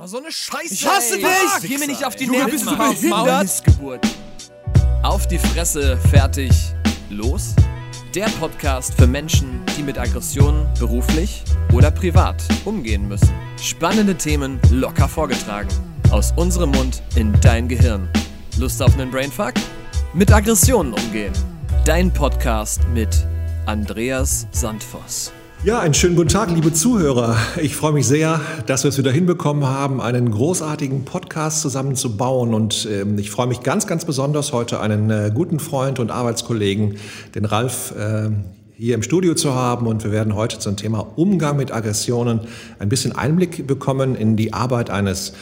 Oh, so eine Scheiße. Ich hasse ey. dich! Ah, Geh mir nicht auf die Nerven. bist du behindert? Auf die Fresse, fertig, los. Der Podcast für Menschen, die mit Aggressionen beruflich oder privat umgehen müssen. Spannende Themen locker vorgetragen. Aus unserem Mund in dein Gehirn. Lust auf einen Brainfuck? Mit Aggressionen umgehen. Dein Podcast mit Andreas Sandvoss. Ja, einen schönen guten Tag, liebe Zuhörer. Ich freue mich sehr, dass wir es wieder hinbekommen haben, einen großartigen Podcast zusammenzubauen. Und ähm, ich freue mich ganz, ganz besonders, heute einen äh, guten Freund und Arbeitskollegen, den Ralf, äh, hier im Studio zu haben. Und wir werden heute zum Thema Umgang mit Aggressionen ein bisschen Einblick bekommen in die Arbeit eines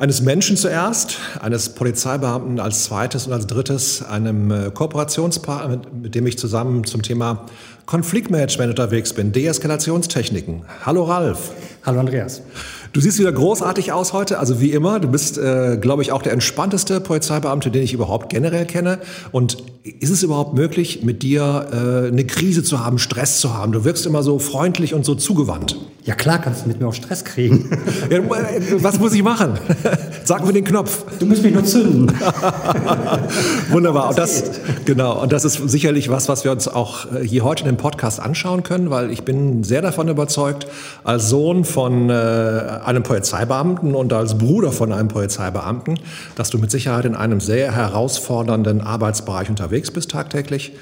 eines Menschen zuerst, eines Polizeibeamten als zweites und als drittes, einem äh, Kooperationspartner, mit, mit dem ich zusammen zum Thema Konfliktmanagement unterwegs bin, Deeskalationstechniken. Hallo Ralf. Hallo Andreas. Du siehst wieder großartig aus heute, also wie immer. Du bist, äh, glaube ich, auch der entspannteste Polizeibeamte, den ich überhaupt generell kenne. Und ist es überhaupt möglich, mit dir äh, eine Krise zu haben, Stress zu haben? Du wirkst immer so freundlich und so zugewandt. Ja klar, kannst du mit mir auf Stress kriegen. Ja, was muss ich machen? Sag mir den Knopf. Du musst mich nur zünden. Wunderbar. Und das, genau. Und das ist sicherlich was, was wir uns auch äh, hier heute in dem Podcast anschauen können, weil ich bin sehr davon überzeugt, als Sohn von äh, einem Polizeibeamten und als Bruder von einem Polizeibeamten, dass du mit Sicherheit in einem sehr herausfordernden Arbeitsbereich unterwegs bist tagtäglich.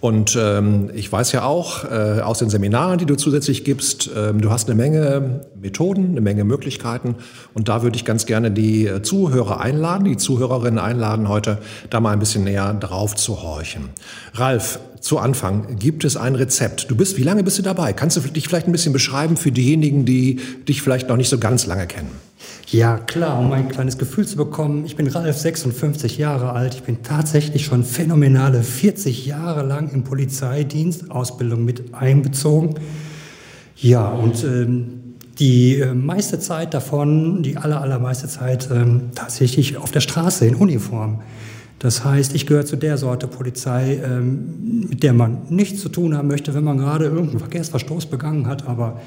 Und ähm, ich weiß ja auch äh, aus den Seminaren, die du zusätzlich gibst, ähm, du hast eine Menge Methoden, eine Menge Möglichkeiten. Und da würde ich ganz gerne die äh, Zuhörer einladen, die Zuhörerinnen einladen, heute da mal ein bisschen näher drauf zu horchen. Ralf, zu Anfang, gibt es ein Rezept? Du bist, wie lange bist du dabei? Kannst du dich vielleicht ein bisschen beschreiben für diejenigen, die dich vielleicht noch nicht so ganz lange kennen? Ja, klar, um ein kleines Gefühl zu bekommen. Ich bin Ralf, 56 Jahre alt. Ich bin tatsächlich schon phänomenale 40 Jahre lang im Polizeidienst, Ausbildung mit einbezogen. Ja, und ähm, die äh, meiste Zeit davon, die aller, allermeiste Zeit ähm, tatsächlich auf der Straße in Uniform. Das heißt, ich gehöre zu der Sorte Polizei, ähm, mit der man nichts zu tun haben möchte, wenn man gerade irgendeinen Verkehrsverstoß begangen hat, aber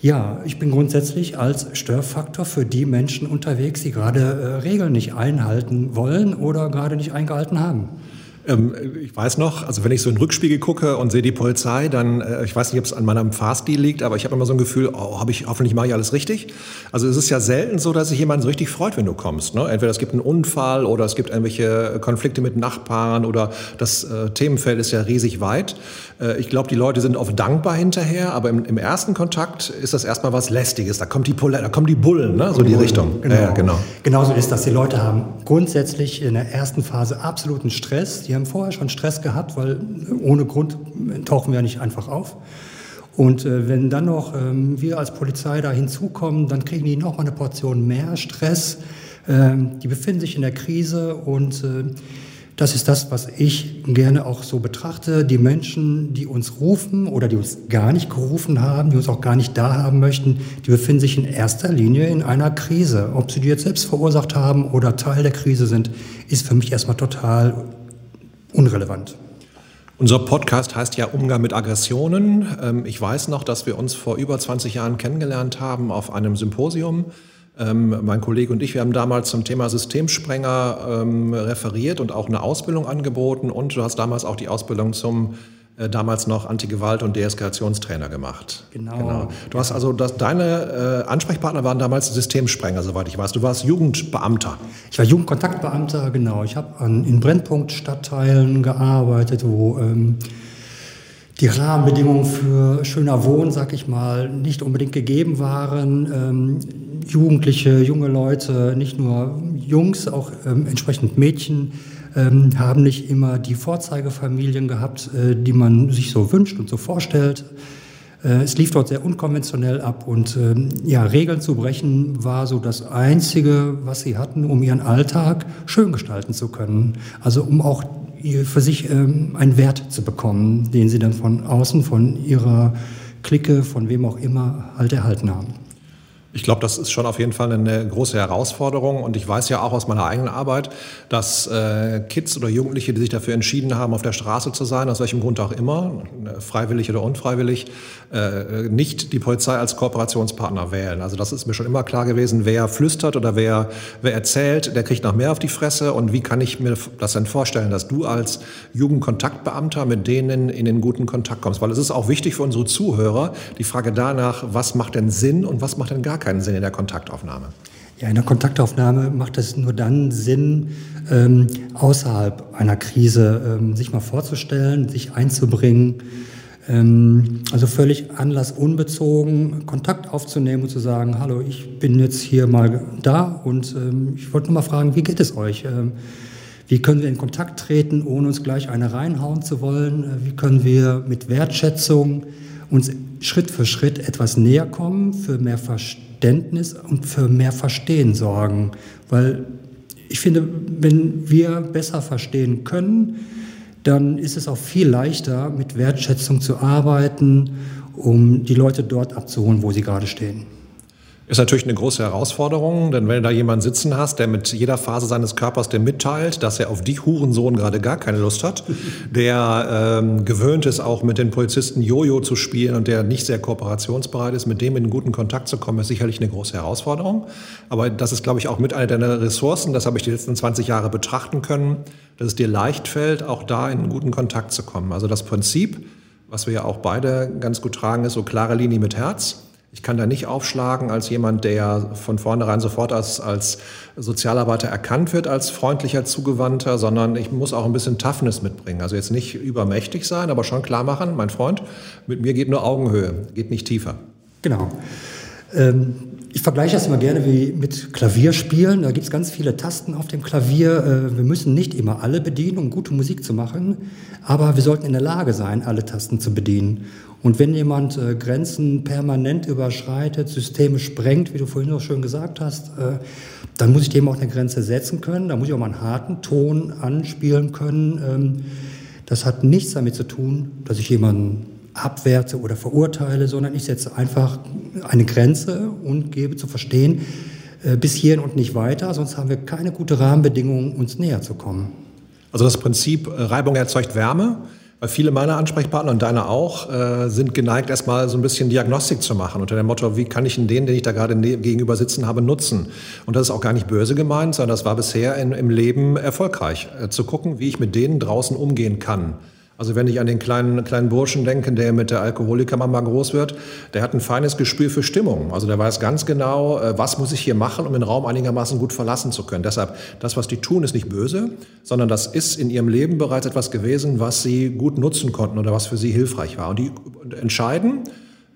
ja, ich bin grundsätzlich als Störfaktor für die Menschen unterwegs, die gerade äh, Regeln nicht einhalten wollen oder gerade nicht eingehalten haben. Ähm, ich weiß noch, also wenn ich so in den Rückspiegel gucke und sehe die Polizei, dann, äh, ich weiß nicht, ob es an meinem Fahrstil liegt, aber ich habe immer so ein Gefühl, oh, habe ich, hoffentlich mache ich alles richtig. Also es ist ja selten so, dass sich jemand so richtig freut, wenn du kommst. Ne? Entweder es gibt einen Unfall oder es gibt irgendwelche Konflikte mit Nachbarn oder das äh, Themenfeld ist ja riesig weit. Äh, ich glaube, die Leute sind oft dankbar hinterher, aber im, im, ersten Kontakt ist das erstmal was Lästiges. Da kommt die, Pol da kommen die Bullen, ne? so die Richtung. Genau. Ja, genau. Genauso ist das. Die Leute haben grundsätzlich in der ersten Phase absoluten Stress. Die haben vorher schon Stress gehabt, weil ohne Grund tauchen wir ja nicht einfach auf. Und äh, wenn dann noch ähm, wir als Polizei da hinzukommen, dann kriegen die noch mal eine Portion mehr Stress. Ähm, die befinden sich in der Krise und äh, das ist das, was ich gerne auch so betrachte. Die Menschen, die uns rufen oder die uns gar nicht gerufen haben, die uns auch gar nicht da haben möchten, die befinden sich in erster Linie in einer Krise. Ob sie die jetzt selbst verursacht haben oder Teil der Krise sind, ist für mich erstmal total unrelevant. Unser Podcast heißt ja Umgang mit Aggressionen. Ähm, Ich weiß noch, dass wir uns vor über 20 Jahren kennengelernt haben auf einem Symposium. Ähm, Mein Kollege und ich, wir haben damals zum Thema Systemsprenger ähm, referiert und auch eine Ausbildung angeboten. Und du hast damals auch die Ausbildung zum äh, damals noch Antigewalt- und Deeskalationstrainer gemacht. Genau. Du hast also, das, deine äh, Ansprechpartner waren damals Systemsprenger, soweit ich weiß. Du warst Jugendbeamter. Ich war Jugendkontaktbeamter, genau. Ich habe in Brennpunktstadtteilen gearbeitet, wo ähm, die Rahmenbedingungen für schöner Wohnen, sag ich mal, nicht unbedingt gegeben waren. Jugendliche, junge Leute, nicht nur Jungs, auch ähm, entsprechend Mädchen, ähm, haben nicht immer die Vorzeigefamilien gehabt, äh, die man sich so wünscht und so vorstellt. Äh, Es lief dort sehr unkonventionell ab und ähm, ja, Regeln zu brechen war so das Einzige, was sie hatten, um ihren Alltag schön gestalten zu können. Also um auch für sich ähm, einen Wert zu bekommen, den sie dann von außen, von ihrer Clique, von wem auch immer halt erhalten haben. Ich glaube, das ist schon auf jeden Fall eine große Herausforderung. Und ich weiß ja auch aus meiner eigenen Arbeit, dass äh, Kids oder Jugendliche, die sich dafür entschieden haben, auf der Straße zu sein, aus welchem Grund auch immer, äh, freiwillig oder unfreiwillig, äh, nicht die Polizei als Kooperationspartner wählen. Also das ist mir schon immer klar gewesen, wer flüstert oder wer, wer erzählt, der kriegt noch mehr auf die Fresse. Und wie kann ich mir das denn vorstellen, dass du als Jugendkontaktbeamter mit denen in den guten Kontakt kommst? Weil es ist auch wichtig für unsere Zuhörer, die Frage danach, was macht denn Sinn und was macht denn gar keinen Sinn in der Kontaktaufnahme. Ja, in der Kontaktaufnahme macht es nur dann Sinn, ähm, außerhalb einer Krise ähm, sich mal vorzustellen, sich einzubringen, ähm, also völlig anlassunbezogen Kontakt aufzunehmen und zu sagen, hallo, ich bin jetzt hier mal da und ähm, ich wollte nur mal fragen, wie geht es euch? Ähm, wie können wir in Kontakt treten, ohne uns gleich eine reinhauen zu wollen? Äh, wie können wir mit Wertschätzung uns Schritt für Schritt etwas näher kommen, für mehr Verständnis und für mehr Verstehen sorgen. Weil ich finde, wenn wir besser verstehen können, dann ist es auch viel leichter, mit Wertschätzung zu arbeiten, um die Leute dort abzuholen, wo sie gerade stehen. Ist natürlich eine große Herausforderung, denn wenn du da jemanden sitzen hast, der mit jeder Phase seines Körpers dir mitteilt, dass er auf dich Hurensohn gerade gar keine Lust hat, der ähm, gewöhnt ist, auch mit den Polizisten Jojo zu spielen und der nicht sehr kooperationsbereit ist, mit dem in guten Kontakt zu kommen, ist sicherlich eine große Herausforderung. Aber das ist, glaube ich, auch mit einer deiner Ressourcen, das habe ich die letzten 20 Jahre betrachten können, dass es dir leicht fällt, auch da in guten Kontakt zu kommen. Also das Prinzip, was wir ja auch beide ganz gut tragen, ist so klare Linie mit Herz. Ich kann da nicht aufschlagen als jemand, der von vornherein sofort als, als Sozialarbeiter erkannt wird, als freundlicher Zugewandter, sondern ich muss auch ein bisschen Toughness mitbringen. Also jetzt nicht übermächtig sein, aber schon klar machen, mein Freund, mit mir geht nur Augenhöhe, geht nicht tiefer. Genau. Ähm, ich vergleiche das immer gerne wie mit Klavierspielen. Da gibt es ganz viele Tasten auf dem Klavier. Äh, wir müssen nicht immer alle bedienen, um gute Musik zu machen, aber wir sollten in der Lage sein, alle Tasten zu bedienen. Und wenn jemand äh, Grenzen permanent überschreitet, Systeme sprengt, wie du vorhin so schön gesagt hast, äh, dann muss ich dem auch eine Grenze setzen können. Da muss ich auch mal einen harten Ton anspielen können. Ähm, das hat nichts damit zu tun, dass ich jemanden abwerte oder verurteile, sondern ich setze einfach eine Grenze und gebe zu verstehen, äh, bis hierhin und nicht weiter, sonst haben wir keine gute Rahmenbedingungen, uns näher zu kommen. Also das Prinzip äh, Reibung erzeugt Wärme. Weil viele meiner Ansprechpartner und deine auch äh, sind geneigt, erstmal so ein bisschen Diagnostik zu machen unter dem Motto, wie kann ich denn den, den ich da gerade gegenüber sitzen habe, nutzen? Und das ist auch gar nicht böse gemeint, sondern das war bisher in, im Leben erfolgreich, äh, zu gucken, wie ich mit denen draußen umgehen kann. Also wenn ich an den kleinen, kleinen Burschen denke, der mit der Alkoholikermama groß wird, der hat ein feines Gespür für Stimmung. Also der weiß ganz genau, äh, was muss ich hier machen, um den Raum einigermaßen gut verlassen zu können. Deshalb, das, was die tun, ist nicht böse, sondern das ist in ihrem Leben bereits etwas gewesen, was sie gut nutzen konnten oder was für sie hilfreich war. Und die entscheiden,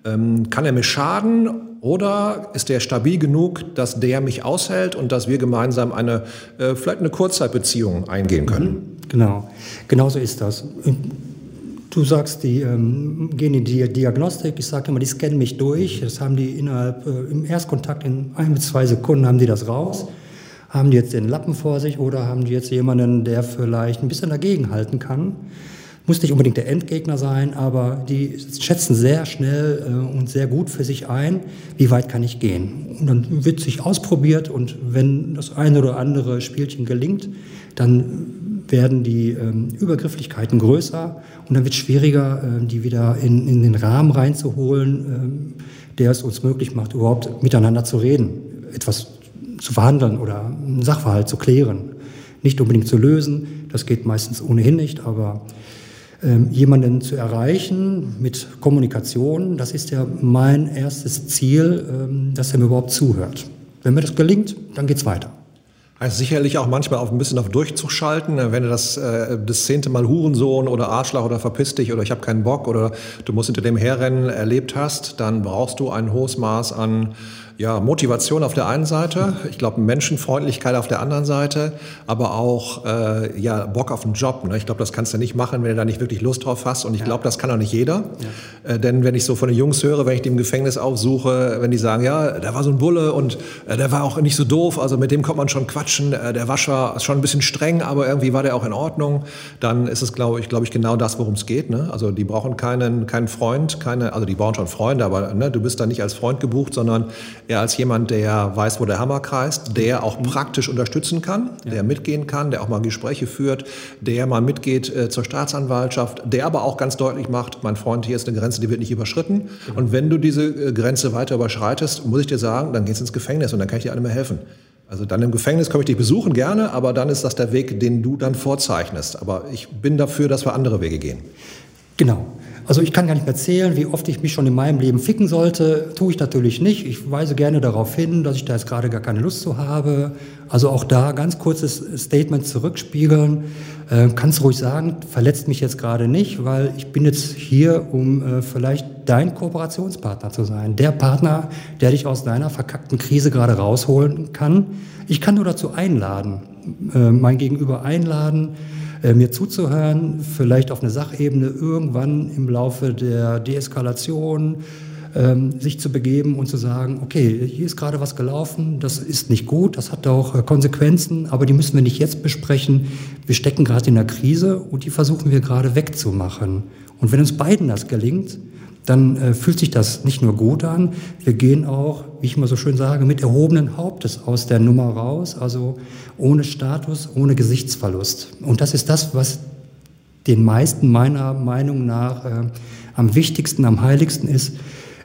ähm, kann er mir schaden oder ist er stabil genug, dass der mich aushält und dass wir gemeinsam eine, äh, vielleicht eine Kurzzeitbeziehung eingehen können? Mhm. Genau, genau so ist das. Du sagst, die ähm, gehen in die Diagnostik. Ich sage immer, die scannen mich durch. Das haben die innerhalb, äh, im Erstkontakt in ein bis zwei Sekunden haben die das raus. Haben die jetzt den Lappen vor sich oder haben die jetzt jemanden, der vielleicht ein bisschen dagegen halten kann? Muss nicht unbedingt der Endgegner sein, aber die schätzen sehr schnell äh, und sehr gut für sich ein, wie weit kann ich gehen. Und dann wird sich ausprobiert und wenn das eine oder andere Spielchen gelingt, dann werden die ähm, Übergrifflichkeiten größer und dann wird es schwieriger, äh, die wieder in, in den Rahmen reinzuholen, ähm, der es uns möglich macht, überhaupt miteinander zu reden, etwas zu verhandeln oder einen Sachverhalt zu klären. Nicht unbedingt zu lösen, das geht meistens ohnehin nicht, aber jemanden zu erreichen mit Kommunikation, das ist ja mein erstes Ziel, ähm, dass er mir überhaupt zuhört. Wenn mir das gelingt, dann geht es weiter. Heißt sicherlich auch manchmal auf ein bisschen auf Durchzug schalten, wenn du das, äh, das zehnte Mal Hurensohn oder Arschloch oder verpiss dich oder ich habe keinen Bock oder du musst hinter dem herrennen erlebt hast, dann brauchst du ein hohes Maß an ja, Motivation auf der einen Seite, ich glaube Menschenfreundlichkeit auf der anderen Seite, aber auch äh, ja, Bock auf den Job. Ne? Ich glaube, das kannst du nicht machen, wenn du da nicht wirklich Lust drauf hast. Und ich glaube, das kann auch nicht jeder. Ja. Äh, denn wenn ich so von den Jungs höre, wenn ich die im Gefängnis aufsuche, wenn die sagen, ja, da war so ein Bulle und äh, der war auch nicht so doof, also mit dem kommt man schon quatschen, äh, der Wascher ist schon ein bisschen streng, aber irgendwie war der auch in Ordnung, dann ist es, glaube ich, glaube ich, genau das, worum es geht. Ne? Also die brauchen keinen, keinen Freund, keine, also die brauchen schon Freunde, aber ne, du bist da nicht als Freund gebucht, sondern eher als jemand, der weiß, wo der Hammer kreist, der auch mhm. praktisch unterstützen kann, ja. der mitgehen kann, der auch mal Gespräche führt, der mal mitgeht äh, zur Staatsanwaltschaft, der aber auch ganz deutlich macht, mein Freund, hier ist eine Grenze, die wird nicht überschritten. Genau. Und wenn du diese äh, Grenze weiter überschreitest, muss ich dir sagen, dann gehst du ins Gefängnis und dann kann ich dir alle mehr helfen. Also dann im Gefängnis komme ich dich besuchen gerne, aber dann ist das der Weg, den du dann vorzeichnest. Aber ich bin dafür, dass wir andere Wege gehen. Genau. Also ich kann gar nicht mehr zählen, wie oft ich mich schon in meinem Leben ficken sollte. Tue ich natürlich nicht. Ich weise gerne darauf hin, dass ich da jetzt gerade gar keine Lust zu habe. Also auch da ganz kurzes Statement zurückspiegeln. Äh, kannst ruhig sagen, verletzt mich jetzt gerade nicht, weil ich bin jetzt hier, um äh, vielleicht dein Kooperationspartner zu sein. Der Partner, der dich aus deiner verkackten Krise gerade rausholen kann. Ich kann nur dazu einladen, äh, mein Gegenüber einladen, mir zuzuhören, vielleicht auf eine Sachebene irgendwann im Laufe der Deeskalation ähm, sich zu begeben und zu sagen, okay, hier ist gerade was gelaufen, das ist nicht gut, das hat auch äh, Konsequenzen, aber die müssen wir nicht jetzt besprechen. Wir stecken gerade in einer Krise und die versuchen wir gerade wegzumachen. Und wenn uns beiden das gelingt, dann äh, fühlt sich das nicht nur gut an, wir gehen auch, wie ich immer so schön sage, mit erhobenen Hauptes aus der Nummer raus, also ohne Status, ohne Gesichtsverlust. Und das ist das, was den meisten meiner Meinung nach äh, am wichtigsten, am heiligsten ist.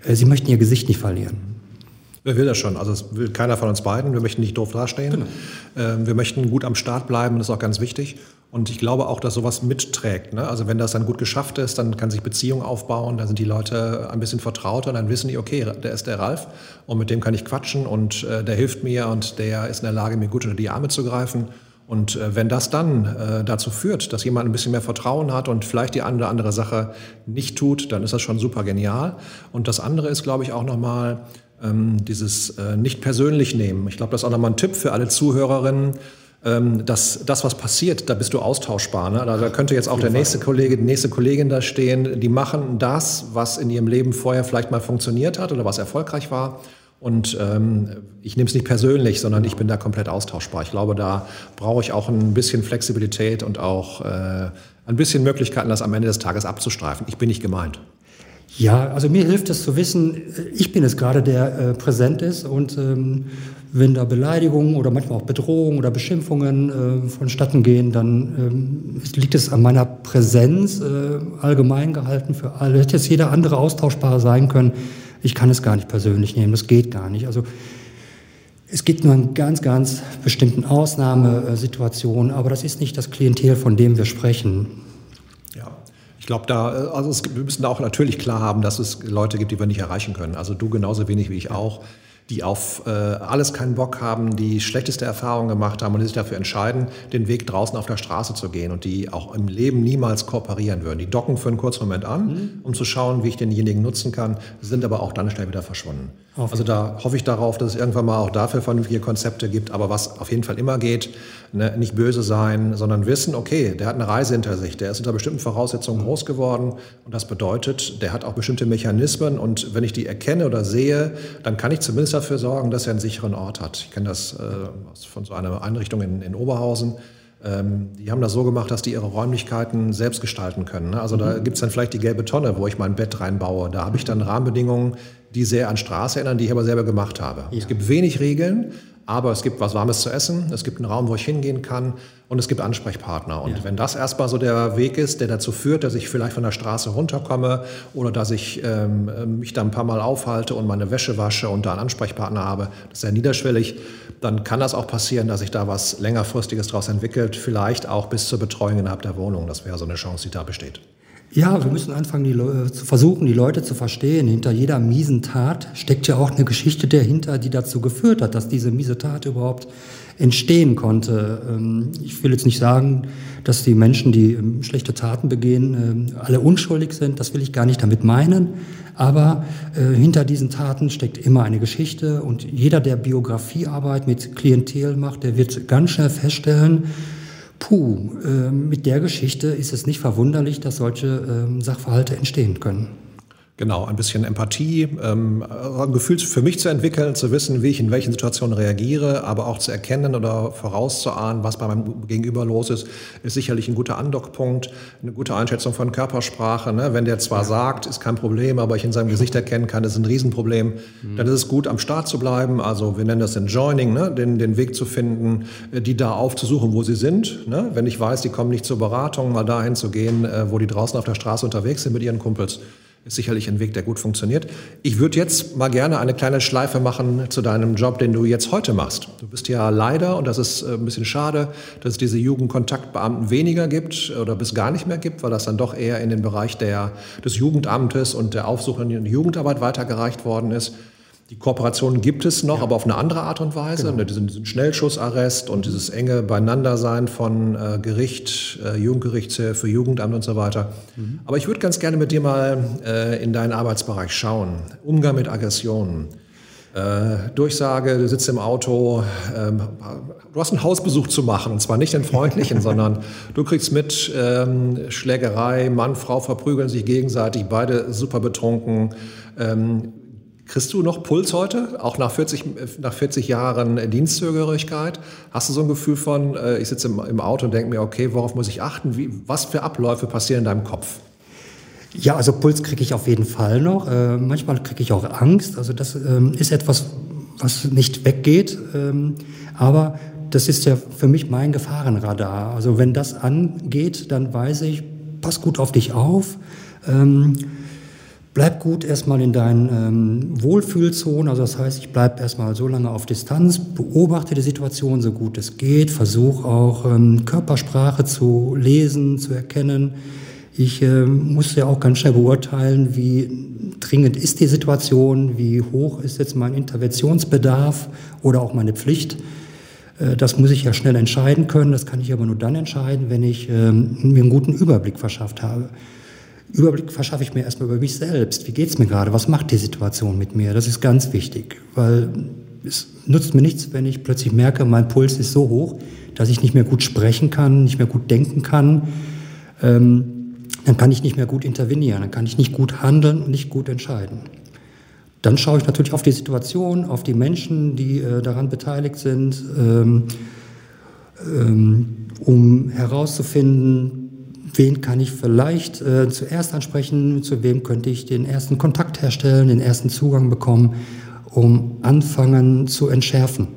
Äh, sie möchten ihr Gesicht nicht verlieren. Wer will das schon? Also das will keiner von uns beiden. Wir möchten nicht doof dastehen. Genau. Ähm, wir möchten gut am Start bleiben, das ist auch ganz wichtig. Und ich glaube auch, dass sowas mitträgt. Ne? Also wenn das dann gut geschafft ist, dann kann sich Beziehung aufbauen, dann sind die Leute ein bisschen vertrauter, dann wissen die, okay, der ist der Ralf und mit dem kann ich quatschen und äh, der hilft mir und der ist in der Lage, mir gut unter die Arme zu greifen. Und äh, wenn das dann äh, dazu führt, dass jemand ein bisschen mehr Vertrauen hat und vielleicht die eine oder andere Sache nicht tut, dann ist das schon super genial. Und das andere ist, glaube ich, auch nochmal ähm, dieses äh, nicht persönlich nehmen. Ich glaube, das ist auch nochmal ein Tipp für alle Zuhörerinnen ähm, dass das, was passiert, da bist du austauschbar. Ne? Da könnte jetzt auch der nächste Kollege, die nächste Kollegin da stehen, die machen das, was in ihrem Leben vorher vielleicht mal funktioniert hat oder was erfolgreich war. Und ähm, ich nehme es nicht persönlich, sondern ich bin da komplett austauschbar. Ich glaube, da brauche ich auch ein bisschen Flexibilität und auch äh, ein bisschen Möglichkeiten, das am Ende des Tages abzustreifen. Ich bin nicht gemeint. Ja, also mir hilft es zu wissen, ich bin es gerade, der äh, präsent ist und ähm, wenn da Beleidigungen oder manchmal auch Bedrohungen oder Beschimpfungen äh, vonstatten gehen, dann ähm, liegt es an meiner Präsenz, äh, allgemein gehalten für alle. Hätte jetzt jeder andere austauschbar sein können. Ich kann es gar nicht persönlich nehmen, das geht gar nicht. Also es gibt nur in ganz, ganz bestimmten Ausnahmesituationen, aber das ist nicht das Klientel, von dem wir sprechen. Ja, ich glaube, da, äh, also es, wir müssen da auch natürlich klar haben, dass es Leute gibt, die wir nicht erreichen können. Also du genauso wenig wie ich auch die auf äh, alles keinen Bock haben, die schlechteste Erfahrungen gemacht haben und die sich dafür entscheiden, den Weg draußen auf der Straße zu gehen und die auch im Leben niemals kooperieren würden. Die docken für einen kurzen Moment an, mhm. um zu schauen, wie ich denjenigen nutzen kann, sind aber auch dann schnell wieder verschwunden. Auf also da hoffe ich darauf, dass es irgendwann mal auch dafür vernünftige Konzepte gibt. Aber was auf jeden Fall immer geht, ne, nicht böse sein, sondern wissen, okay, der hat eine Reise hinter sich, der ist unter bestimmten Voraussetzungen groß geworden und das bedeutet, der hat auch bestimmte Mechanismen und wenn ich die erkenne oder sehe, dann kann ich zumindest dafür sorgen, dass er einen sicheren Ort hat. Ich kenne das äh, von so einer Einrichtung in, in Oberhausen. Ähm, die haben das so gemacht, dass die ihre Räumlichkeiten selbst gestalten können. Ne? Also mhm. da gibt es dann vielleicht die gelbe Tonne, wo ich mein Bett reinbaue. Da habe ich dann Rahmenbedingungen, die sehr an Straße erinnern, die ich aber selber gemacht habe. Ja. Es gibt wenig Regeln, aber es gibt was Warmes zu essen, es gibt einen Raum, wo ich hingehen kann und es gibt Ansprechpartner. Und ja. wenn das erstmal so der Weg ist, der dazu führt, dass ich vielleicht von der Straße runterkomme oder dass ich ähm, mich da ein paar Mal aufhalte und meine Wäsche wasche und da einen Ansprechpartner habe, das ist sehr niederschwellig, dann kann das auch passieren, dass sich da was längerfristiges daraus entwickelt, vielleicht auch bis zur Betreuung innerhalb der Wohnung. Das wäre so eine Chance, die da besteht. Ja, wir müssen anfangen, die Le zu versuchen, die Leute zu verstehen. Hinter jeder miesen Tat steckt ja auch eine Geschichte dahinter, die dazu geführt hat, dass diese miese Tat überhaupt entstehen konnte. Ähm, ich will jetzt nicht sagen, dass die Menschen, die ähm, schlechte Taten begehen, ähm, alle unschuldig sind. Das will ich gar nicht damit meinen. Aber äh, hinter diesen Taten steckt immer eine Geschichte. Und jeder, der Biografiearbeit mit Klientel macht, der wird ganz schnell feststellen, Puh, äh, mit der Geschichte ist es nicht verwunderlich, dass solche äh, Sachverhalte entstehen können. Genau, ein bisschen Empathie, ähm, ein Gefühl für mich zu entwickeln, zu wissen, wie ich in welchen Situationen reagiere, aber auch zu erkennen oder vorauszuahnen, was bei meinem Gegenüber los ist, ist sicherlich ein guter Andockpunkt, eine gute Einschätzung von Körpersprache. Ne? Wenn der zwar ja. sagt, ist kein Problem, aber ich in seinem Gesicht erkennen kann, ist ein Riesenproblem, mhm. dann ist es gut, am Start zu bleiben. Also wir nennen das Enjoining, ne? den, den Weg zu finden, äh, die da aufzusuchen, wo sie sind. Ne? Wenn ich weiß, die kommen nicht zur Beratung, mal dahin zu gehen, äh, wo die draußen auf der Straße unterwegs sind mit ihren Kumpels ist sicherlich ein Weg, der gut funktioniert. Ich würde jetzt mal gerne eine kleine Schleife machen zu deinem Job, den du jetzt heute machst. Du bist ja leider, und das ist äh, ein bisschen schade, dass es diese Jugendkontaktbeamten weniger gibt oder bis gar nicht mehr gibt, weil das dann doch eher in den Bereich der, des Jugendamtes und der aufsuchenden Jugendarbeit weitergereicht worden ist. Die Kooperation gibt es noch, ja. aber auf eine andere Art und Weise. Genau. Ne, diesen, diesen, Schnellschussarrest und dieses enge Beieinandersein von äh, Gericht, äh, Jugendgerichtshilfe, Jugendamt und so weiter. Mhm. Aber ich würde ganz gerne mit dir mal äh, in deinen Arbeitsbereich schauen. Umgang mit Aggressionen. Äh, Durchsage, du sitzt im Auto, ähm, du hast einen Hausbesuch zu machen, und zwar nicht den freundlichen, sondern du kriegst mit ähm, Schlägerei, Mann, Frau verprügeln sich gegenseitig, beide super betrunken. Ähm, Kriegst du noch Puls heute, auch nach 40, nach 40 Jahren Dienstzugehörigkeit? Hast du so ein Gefühl von, äh, ich sitze im, im, Auto und denke mir, okay, worauf muss ich achten? Wie, was für Abläufe passieren in deinem Kopf? Ja, also Puls kriege ich auf jeden Fall noch. Äh, manchmal kriege ich auch Angst. Also das ähm, ist etwas, was nicht weggeht. Ähm, aber das ist ja für mich mein Gefahrenradar. Also wenn das angeht, dann weiß ich, pass gut auf dich auf. Ähm, bleib gut erstmal in deinen ähm, Wohlfühlzonen. Also das heißt, ich bleibe erstmal so lange auf Distanz, beobachte die Situation so gut es geht, versuche auch ähm, Körpersprache zu lesen, zu erkennen. Ich äh, muss ja auch ganz schnell beurteilen, wie dringend ist die Situation, wie hoch ist jetzt mein Interventionsbedarf oder auch meine Pflicht. Äh, das muss ich ja schnell entscheiden können. Das kann ich aber nur dann entscheiden, wenn ich ähm, mir einen guten Überblick verschafft habe. Überblick verschaffe ich mir erstmal über mich selbst. Wie geht es mir gerade? Was macht die Situation mit mir? Das ist ganz wichtig, weil es nutzt mir nichts, wenn ich plötzlich merke, mein Puls ist so hoch, dass ich nicht mehr gut sprechen kann, nicht mehr gut denken kann. Ähm, dann kann ich nicht mehr gut intervenieren, dann kann ich nicht gut handeln und nicht gut entscheiden. Dann schaue ich natürlich auf die Situation, auf die Menschen, die äh, daran beteiligt sind, ähm, ähm, um herauszufinden, wen kann ich vielleicht äh, zuerst ansprechen, zu wem könnte ich den ersten Kontakt herstellen, den ersten Zugang bekommen, um anfangen zu entschärfen.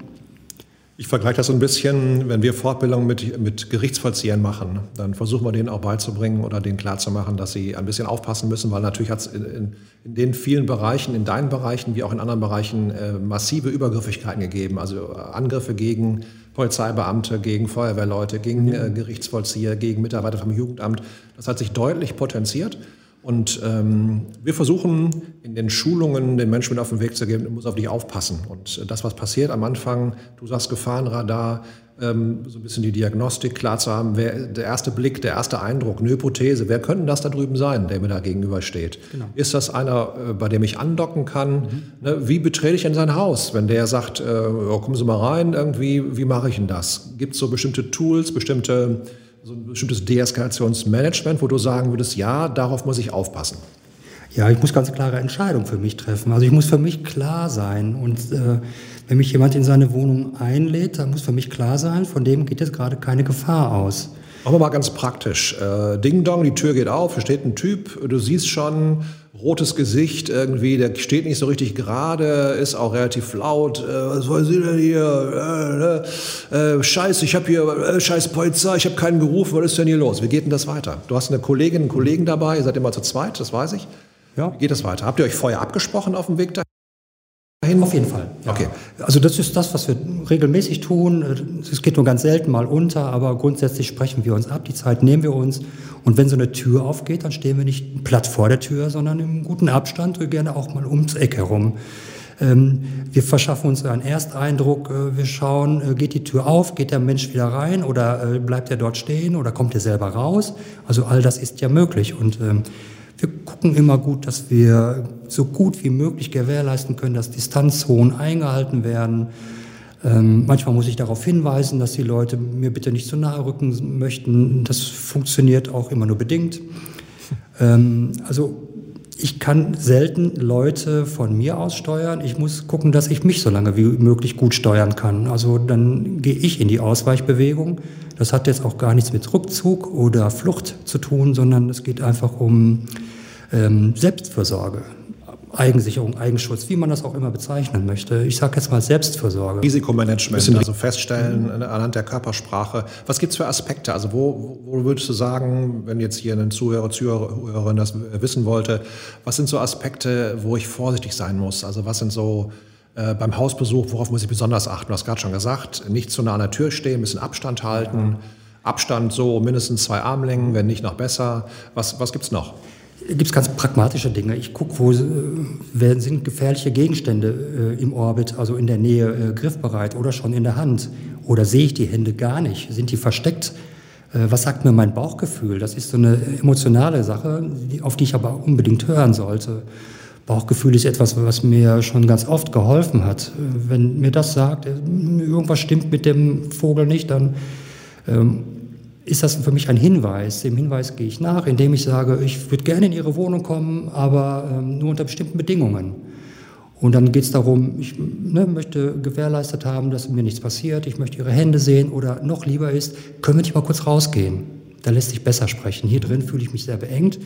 Ich vergleiche das so ein bisschen, wenn wir Fortbildungen mit, mit Gerichtsvollziehern machen, dann versuchen wir denen auch beizubringen oder denen klarzumachen, dass sie ein bisschen aufpassen müssen, weil natürlich hat es in, in, in, den vielen Bereichen, in deinen Bereichen wie auch in anderen Bereichen äh, massive Übergriffigkeiten gegeben, also äh, Angriffe gegen Polizeibeamte, gegen Feuerwehrleute, gegen äh, Gerichtsvollzieher, gegen Mitarbeiter vom Jugendamt. Das hat sich deutlich potenziert. Und ähm, wir versuchen in den Schulungen den Menschen mit auf den Weg zu geben, du musst auf dich aufpassen. Und das, was passiert am Anfang, du sagst Gefahrenradar, ähm, so ein bisschen die Diagnostik klar zu haben, wer, der erste Blick, der erste Eindruck, eine Hypothese, wer könnte das da drüben sein, der mir da gegenübersteht? Genau. Ist das einer, äh, bei dem ich andocken kann? Mhm. Ne, wie betrete ich denn sein Haus? Wenn der sagt, äh, oh, kommen Sie mal rein, irgendwie, wie mache ich denn das? Gibt es so bestimmte Tools, bestimmte so ein bestimmtes Deeskalationsmanagement, wo du sagen würdest, ja, darauf muss ich aufpassen? Ja, ich muss ganz klare Entscheidungen für mich treffen. Also ich muss für mich klar sein. Und äh, wenn mich jemand in seine Wohnung einlädt, dann muss für mich klar sein, von dem geht jetzt gerade keine Gefahr aus. Machen wir mal ganz praktisch. Äh, Ding Dong, die Tür geht auf, da steht ein Typ, du siehst schon, rotes Gesicht irgendwie, der steht nicht so richtig gerade, ist auch relativ laut. Äh, was wollen Sie denn hier? Äh, äh, äh scheiße, ich habe hier, äh, scheiß Polizei, ich habe keinen gerufen, was ist denn hier los? Wie geht denn das weiter? Du hast eine Kollegin, einen Kollegen dabei, ihr seid immer zu zweit, das weiß ich. Ja. Wie geht das weiter? Habt ihr euch vorher abgesprochen auf dem Weg dahin? Auf jeden Fall. Ja. Okay. Also das ist das, was wir regelmäßig tun. Es geht nur ganz selten mal unter, aber grundsätzlich sprechen wir uns ab. Die Zeit nehmen wir uns. Und wenn so eine Tür aufgeht, dann stehen wir nicht platt vor der Tür, sondern im guten Abstand, gerne auch mal ums Eck herum. Ähm, wir verschaffen uns einen Ersteindruck. Äh, wir schauen, äh, geht die Tür auf, geht der Mensch wieder rein oder äh, bleibt er dort stehen oder kommt er selber raus? Also all das ist ja möglich. Und ähm, wir gucken immer gut, dass wir so gut wie möglich gewährleisten können, dass Distanzzonen eingehalten werden. Ähm, manchmal muss ich darauf hinweisen, dass die Leute mir bitte nicht zu nahe rücken möchten. Das funktioniert auch immer nur bedingt. Ähm, also ich kann selten Leute von mir aus steuern. Ich muss gucken, dass ich mich so lange wie möglich gut steuern kann. Also dann gehe ich in die Ausweichbewegung. Das hat jetzt auch gar nichts mit Rückzug oder Flucht zu tun, sondern es geht einfach um ähm, Selbstfürsorge. Eigensicherung, Eigenschutz, wie man das auch immer bezeichnen möchte. Ich sage jetzt mal Selbstfürsorge. Risikomanagement, also feststellen mhm. anhand der Körpersprache. Was gibt es für Aspekte? Also wo, wo würdest du sagen, wenn jetzt hier ein Zuhörer, Zuhörerin das wissen wollte, was sind so Aspekte, wo ich vorsichtig sein muss? Also was sind so äh, beim Hausbesuch, worauf muss ich besonders achten? Du hast gerade schon gesagt, nicht zu nah an der Tür stehen, ein bisschen Abstand halten. Abstand so mindestens zwei Armlängen, wenn nicht noch besser. Was, was gibt es noch? Gibt es ganz pragmatische Dinge. Ich gucke, wo äh, sind gefährliche Gegenstände äh, im Orbit, also in der Nähe äh, griffbereit oder schon in der Hand. Oder sehe ich die Hände gar nicht? Sind die versteckt? Äh, was sagt mir mein Bauchgefühl? Das ist so eine emotionale Sache, auf die ich aber unbedingt hören sollte. Bauchgefühl ist etwas, was mir schon ganz oft geholfen hat. Äh, wenn mir das sagt, irgendwas stimmt mit dem Vogel nicht, dann ähm, ist das für mich ein Hinweis. Dem Hinweis gehe ich nach, indem ich sage, ich würde gerne in Ihre Wohnung kommen, aber ähm, nur unter bestimmten Bedingungen. Und dann geht es darum, ich ne, möchte gewährleistet haben, dass mir nichts passiert, ich möchte Ihre Hände sehen oder noch lieber ist, können wir nicht mal kurz rausgehen? Da lässt sich besser sprechen. Hier drin fühle ich mich sehr beengt.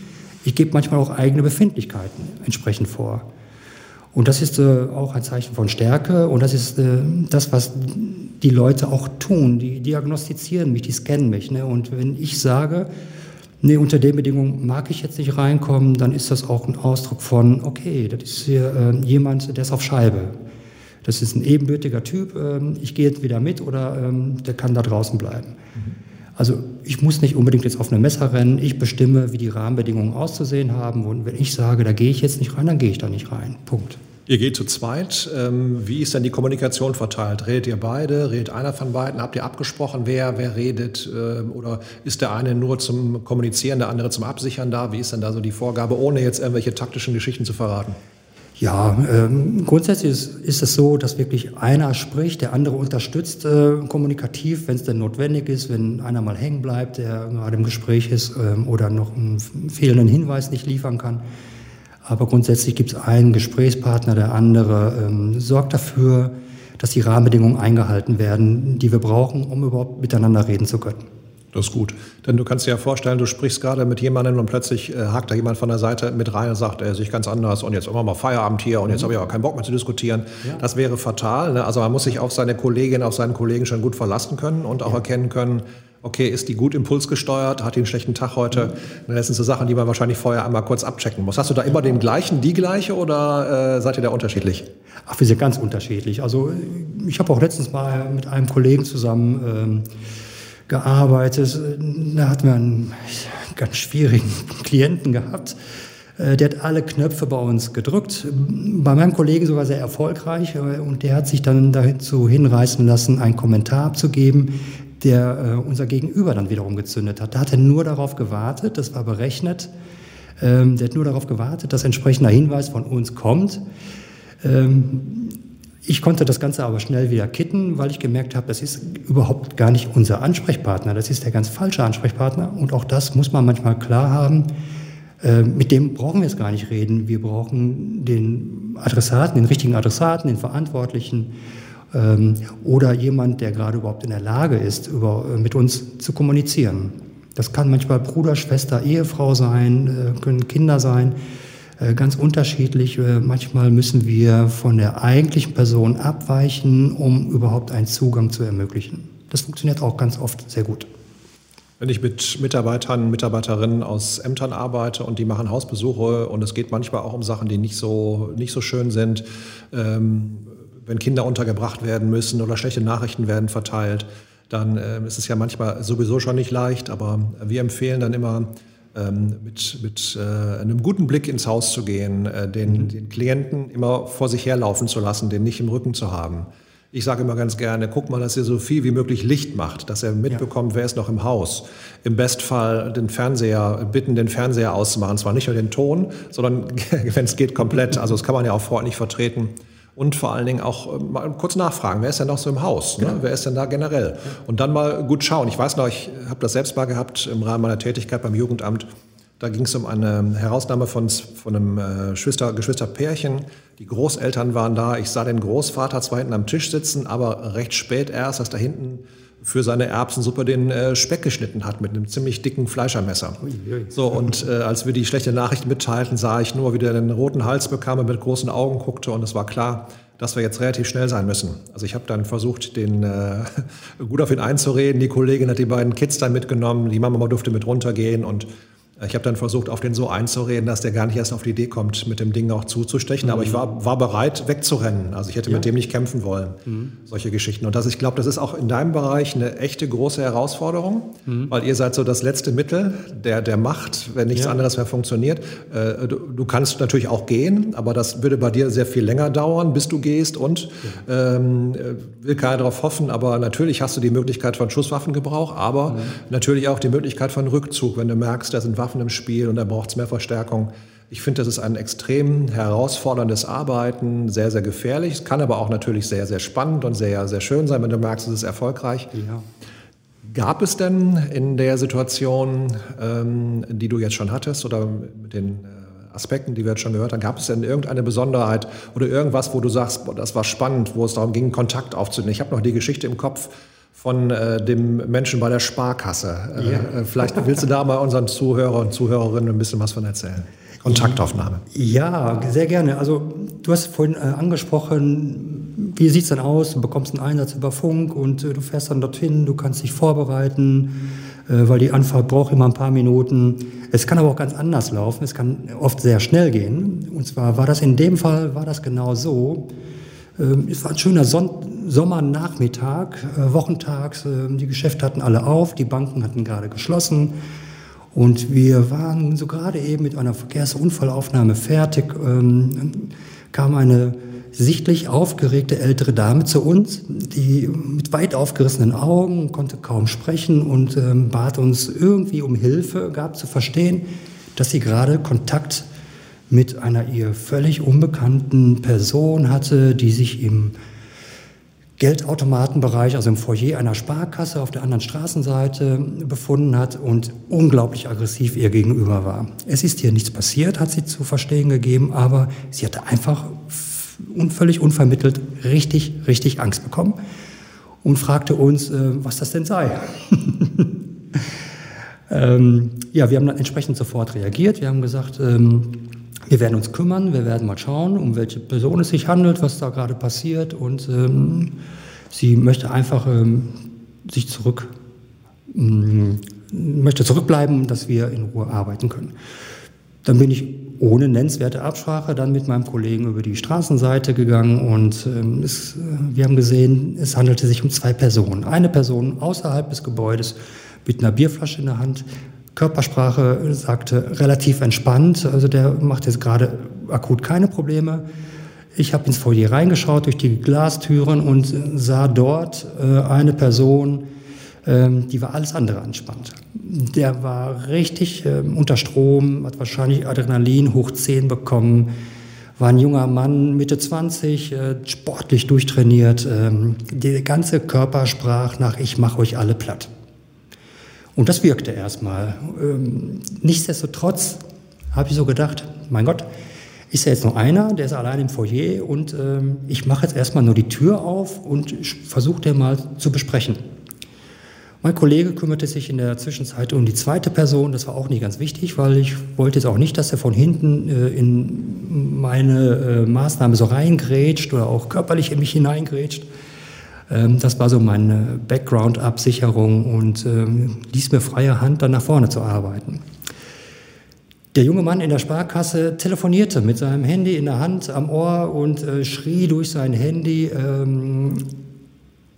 Ich gebe manchmal auch eigene Befindlichkeiten entsprechend vor. Und das ist äh, auch ein Zeichen von Stärke und das ist äh, das, was die Leute auch tun. Die diagnostizieren mich, die scannen mich. Ne? Und wenn ich sage, nee, unter den Bedingungen mag ich jetzt nicht reinkommen, dann ist das auch ein Ausdruck von, okay, das ist hier äh, jemand, der ist auf Scheibe. Das ist ein ebenbürtiger Typ, äh, ich gehe jetzt wieder mit oder äh, der kann da draußen bleiben. Mhm. Also ich muss nicht unbedingt jetzt auf eine Messer rennen, ich bestimme, wie die Rahmenbedingungen auszusehen haben und wenn ich sage, da gehe ich jetzt nicht rein, dann gehe ich da nicht rein. Punkt. Ihr geht zu zweit. Ähm, wie ist denn die Kommunikation verteilt? Redet ihr beide? Redet einer von beiden? Habt ihr abgesprochen, wer, wer redet? Ähm, oder ist der eine nur zum Kommunizieren, der andere zum Absichern da? Wie ist denn da so die Vorgabe, ohne jetzt irgendwelche taktischen Geschichten zu verraten? Ja, ähm, grundsätzlich ist, ist, es so, dass wirklich einer spricht, der andere unterstützt äh, kommunikativ, wenn es denn notwendig ist, wenn einer mal hängen bleibt, der gerade im Gespräch ist ähm, oder noch einen fehlenden Hinweis nicht liefern kann. Aber grundsätzlich gibt es einen Gesprächspartner, der andere ähm, sorgt dafür, dass die Rahmenbedingungen eingehalten werden, die wir brauchen, um überhaupt miteinander reden zu können. Das ist gut. Denn du kannst dir ja vorstellen, du sprichst gerade mit jemandem und plötzlich äh, hakt da jemand von der Seite mit rein und sagt, er sich ganz anders und jetzt immer mal Feierabend hier und jetzt mhm. habe ich auch keinen Bock mehr zu diskutieren. Ja. Das wäre fatal. Ne? Also man muss sich auf seine Kollegin, auf seinen Kollegen schon gut verlassen können und auch ja. erkennen können, okay, ist die gut impulsgesteuert, hat die einen schlechten Tag heute? Mhm. Das sind so Sachen, die man wahrscheinlich vorher einmal kurz abchecken muss. Hast du da immer den gleichen, die gleiche oder äh, seid ihr da unterschiedlich? Ach, wir sind ganz unterschiedlich. Also ich habe auch letztens mal mit einem Kollegen zusammen ähm, gearbeitet. Da hatten wir einen ganz schwierigen Klienten gehabt. Äh, der hat alle Knöpfe bei uns gedrückt, bei meinem Kollegen sogar sehr erfolgreich. Äh, und der hat sich dann dazu hinreißen lassen, einen Kommentar abzugeben, der äh, unser Gegenüber dann wiederum gezündet hat. Da hat er nur darauf gewartet, das war berechnet, ähm, der hat nur darauf gewartet, dass entsprechender Hinweis von uns kommt. Ähm, ich konnte das Ganze aber schnell wieder kitten, weil ich gemerkt habe, das ist überhaupt gar nicht unser Ansprechpartner, das ist der ganz falsche Ansprechpartner und auch das muss man manchmal klar haben. Äh, mit dem brauchen wir es gar nicht reden. Wir brauchen den Adressaten, den richtigen Adressaten, den Verantwortlichen ähm, oder jemand, der gerade überhaupt in der Lage ist, über, äh, mit uns zu kommunizieren. Das kann manchmal Bruder, Schwester, Ehefrau sein, äh, können Kinder sein, äh, ganz unterschiedlich. Manchmal müssen wir von der eigentlichen Person abweichen, um überhaupt einen Zugang zu ermöglichen. Das funktioniert auch ganz oft sehr gut. Wenn ich mit Mitarbeitern, Mitarbeiterinnen aus Ämtern arbeite und die machen Hausbesuche und es geht manchmal auch um Sachen, die nicht so, nicht so schön sind, ähm, wenn Kinder untergebracht werden müssen oder schlechte Nachrichten werden verteilt, dann äh, ist es ja manchmal sowieso schon nicht leicht. Aber wir empfehlen dann immer, ähm, mit, mit äh, einem guten Blick ins Haus zu gehen, äh, den, mhm. den Klienten immer vor sich herlaufen zu lassen, den nicht im Rücken zu haben. Ich sage immer ganz gerne, guck mal, dass ihr so viel wie möglich Licht macht, dass er mitbekommt, ja. wer ist noch im Haus. Im Bestfall den Fernseher, bitten, den Fernseher auszumachen. Zwar nicht nur den Ton, sondern wenn es geht, komplett. Also das kann man ja auch freundlich vertreten und vor allen Dingen auch äh, mal kurz nachfragen, wer ist denn noch so im Haus? Ne? Genau. Wer ist denn da generell? Und dann mal gut schauen. Ich weiß noch, ich habe das selbst mal gehabt im Rahmen meiner Tätigkeit beim Jugendamt. Da ging es um eine Herausnahme von, von einem äh, Geschwister, Geschwisterpärchen. Die Großeltern waren da. Ich sah den Großvater zwar hinten am Tisch sitzen, aber recht spät erst, dass da hinten für seine Erbsensuppe den äh, Speck geschnitten hat mit einem ziemlich dicken Fleischermesser. So, und äh, als wir die schlechte Nachricht mitteilten, sah ich nur, wie der den roten Hals bekam und mit großen Augen guckte und es war klar, dass wir jetzt relativ schnell sein müssen. Also ich habe dann versucht, den äh, gut auf ihn einzureden. Die Kollegin hat die beiden Kids dann mitgenommen. Die Mama durfte mit runtergehen und ich habe dann versucht, auf den so einzureden, dass der gar nicht erst auf die Idee kommt, mit dem Ding auch zuzustechen. Mhm. Aber ich war, war bereit, wegzurennen. Also ich hätte ja. mit dem nicht kämpfen wollen. Mhm. Solche Geschichten. Und das, ich glaube, das ist auch in deinem Bereich eine echte große Herausforderung, mhm. weil ihr seid so das letzte Mittel der, der Macht, wenn nichts ja. anderes mehr funktioniert. Äh, du, du, kannst natürlich auch gehen, aber das würde bei dir sehr viel länger dauern, bis du gehst. Und ähm, will keiner darauf hoffen, aber natürlich hast du die Möglichkeit von Schusswaffengebrauch, aber mhm. natürlich auch die Möglichkeit von Rückzug, wenn du merkst, da sind Waffen Waffen im Spiel und da braucht es mehr Verstärkung. Ich finde, das ist ein extrem herausforderndes Arbeiten, sehr, sehr gefährlich. Es kann aber auch natürlich sehr, sehr spannend und sehr, sehr schön sein, wenn du merkst, es ist erfolgreich. Ja. Gab es denn in der Situation, ähm, die du jetzt schon hattest oder mit den äh, Aspekten, die wir jetzt schon gehört haben, gab es denn irgendeine Besonderheit oder irgendwas, wo du sagst, das war spannend, wo es darum ging, Kontakt aufzunehmen? Ich habe noch die Geschichte im Kopf, von äh, dem Menschen bei der Sparkasse. Äh, ja. Äh, vielleicht willst du da mal unseren Zuhörern und Zuhörerinnen ein bisschen was von erzählen. Kontaktaufnahme. Ja, sehr gerne. Also du hast vorhin äh, angesprochen, wie sieht es dann aus? Du bekommst einen Einsatz über Funk und äh, du fährst dann dorthin, du kannst dich vorbereiten, weil die Anfahrt braucht immer ein paar Minuten. Es kann aber auch ganz anders laufen. Es kann oft sehr schnell gehen. Und zwar war das in dem Fall, war das genau so. Ähm, es war ein schöner Son Sommernachmittag, äh, wochentags. Äh, die Geschäfte hatten alle auf, die Banken hatten gerade geschlossen. Und wir waren so gerade eben mit einer Verkehrsunfallaufnahme fertig. Ähm, kam eine sichtlich aufgeregte ältere Dame zu uns, die mit weit aufgerissenen Augen konnte kaum sprechen und ähm, bat uns irgendwie um Hilfe, gab zu verstehen, dass sie gerade Kontakt mit einer ihr völlig unbekannten Person hatte, die sich im Geldautomatenbereich, also im Foyer einer Sparkasse auf der anderen Straßenseite befunden hat und unglaublich aggressiv ihr gegenüber war. Es ist ihr nichts passiert, hat sie zu verstehen gegeben, aber sie hatte einfach völlig unvermittelt richtig, richtig Angst bekommen und fragte uns, äh, was das denn sei. ähm, ja, wir haben dann entsprechend sofort reagiert. Wir haben gesagt, ähm, wir werden uns kümmern, wir werden mal schauen, um welche Person es sich handelt, was da gerade passiert. Und ähm, sie möchte einfach ähm, sich zurück, ähm, möchte zurückbleiben, dass wir in Ruhe arbeiten können. Dann bin ich ohne nennenswerte Absprache dann mit meinem Kollegen über die Straßenseite gegangen und ähm, es, wir haben gesehen, es handelte sich um zwei Personen. Eine Person außerhalb des Gebäudes mit einer Bierflasche in der Hand, Körpersprache sagte relativ entspannt, also der macht jetzt gerade akut keine Probleme. Ich habe ins Foyer reingeschaut durch die Glastüren und sah dort äh, eine Person, ähm, die war alles andere entspannt. Der war richtig äh, unter Strom, hat wahrscheinlich Adrenalin hoch 10 bekommen, war ein junger Mann, Mitte 20, äh, sportlich durchtrainiert. Ähm, der ganze Körper sprach nach, ich mache euch alle platt. Und das wirkte erstmal. Ähm, nichtsdestotrotz habe ich so gedacht, mein Gott, ist ja jetzt nur einer, der ist allein im Foyer und ähm, ich mache jetzt erstmal nur die Tür auf und versuche den mal zu besprechen. Mein Kollege kümmerte sich in der Zwischenzeit um die zweite Person. Das war auch nicht ganz wichtig, weil ich wollte jetzt auch nicht, dass er von hinten äh, in meine äh, Maßnahme so reingrätscht oder auch körperlich in mich hineingrätscht. Ähm, das war so meine Background-Absicherung und ähm, ließ mir freie Hand, dann nach vorne zu arbeiten. Der junge Mann in der Sparkasse telefonierte mit seinem Handy in der Hand am Ohr und äh, schrie durch sein Handy ähm,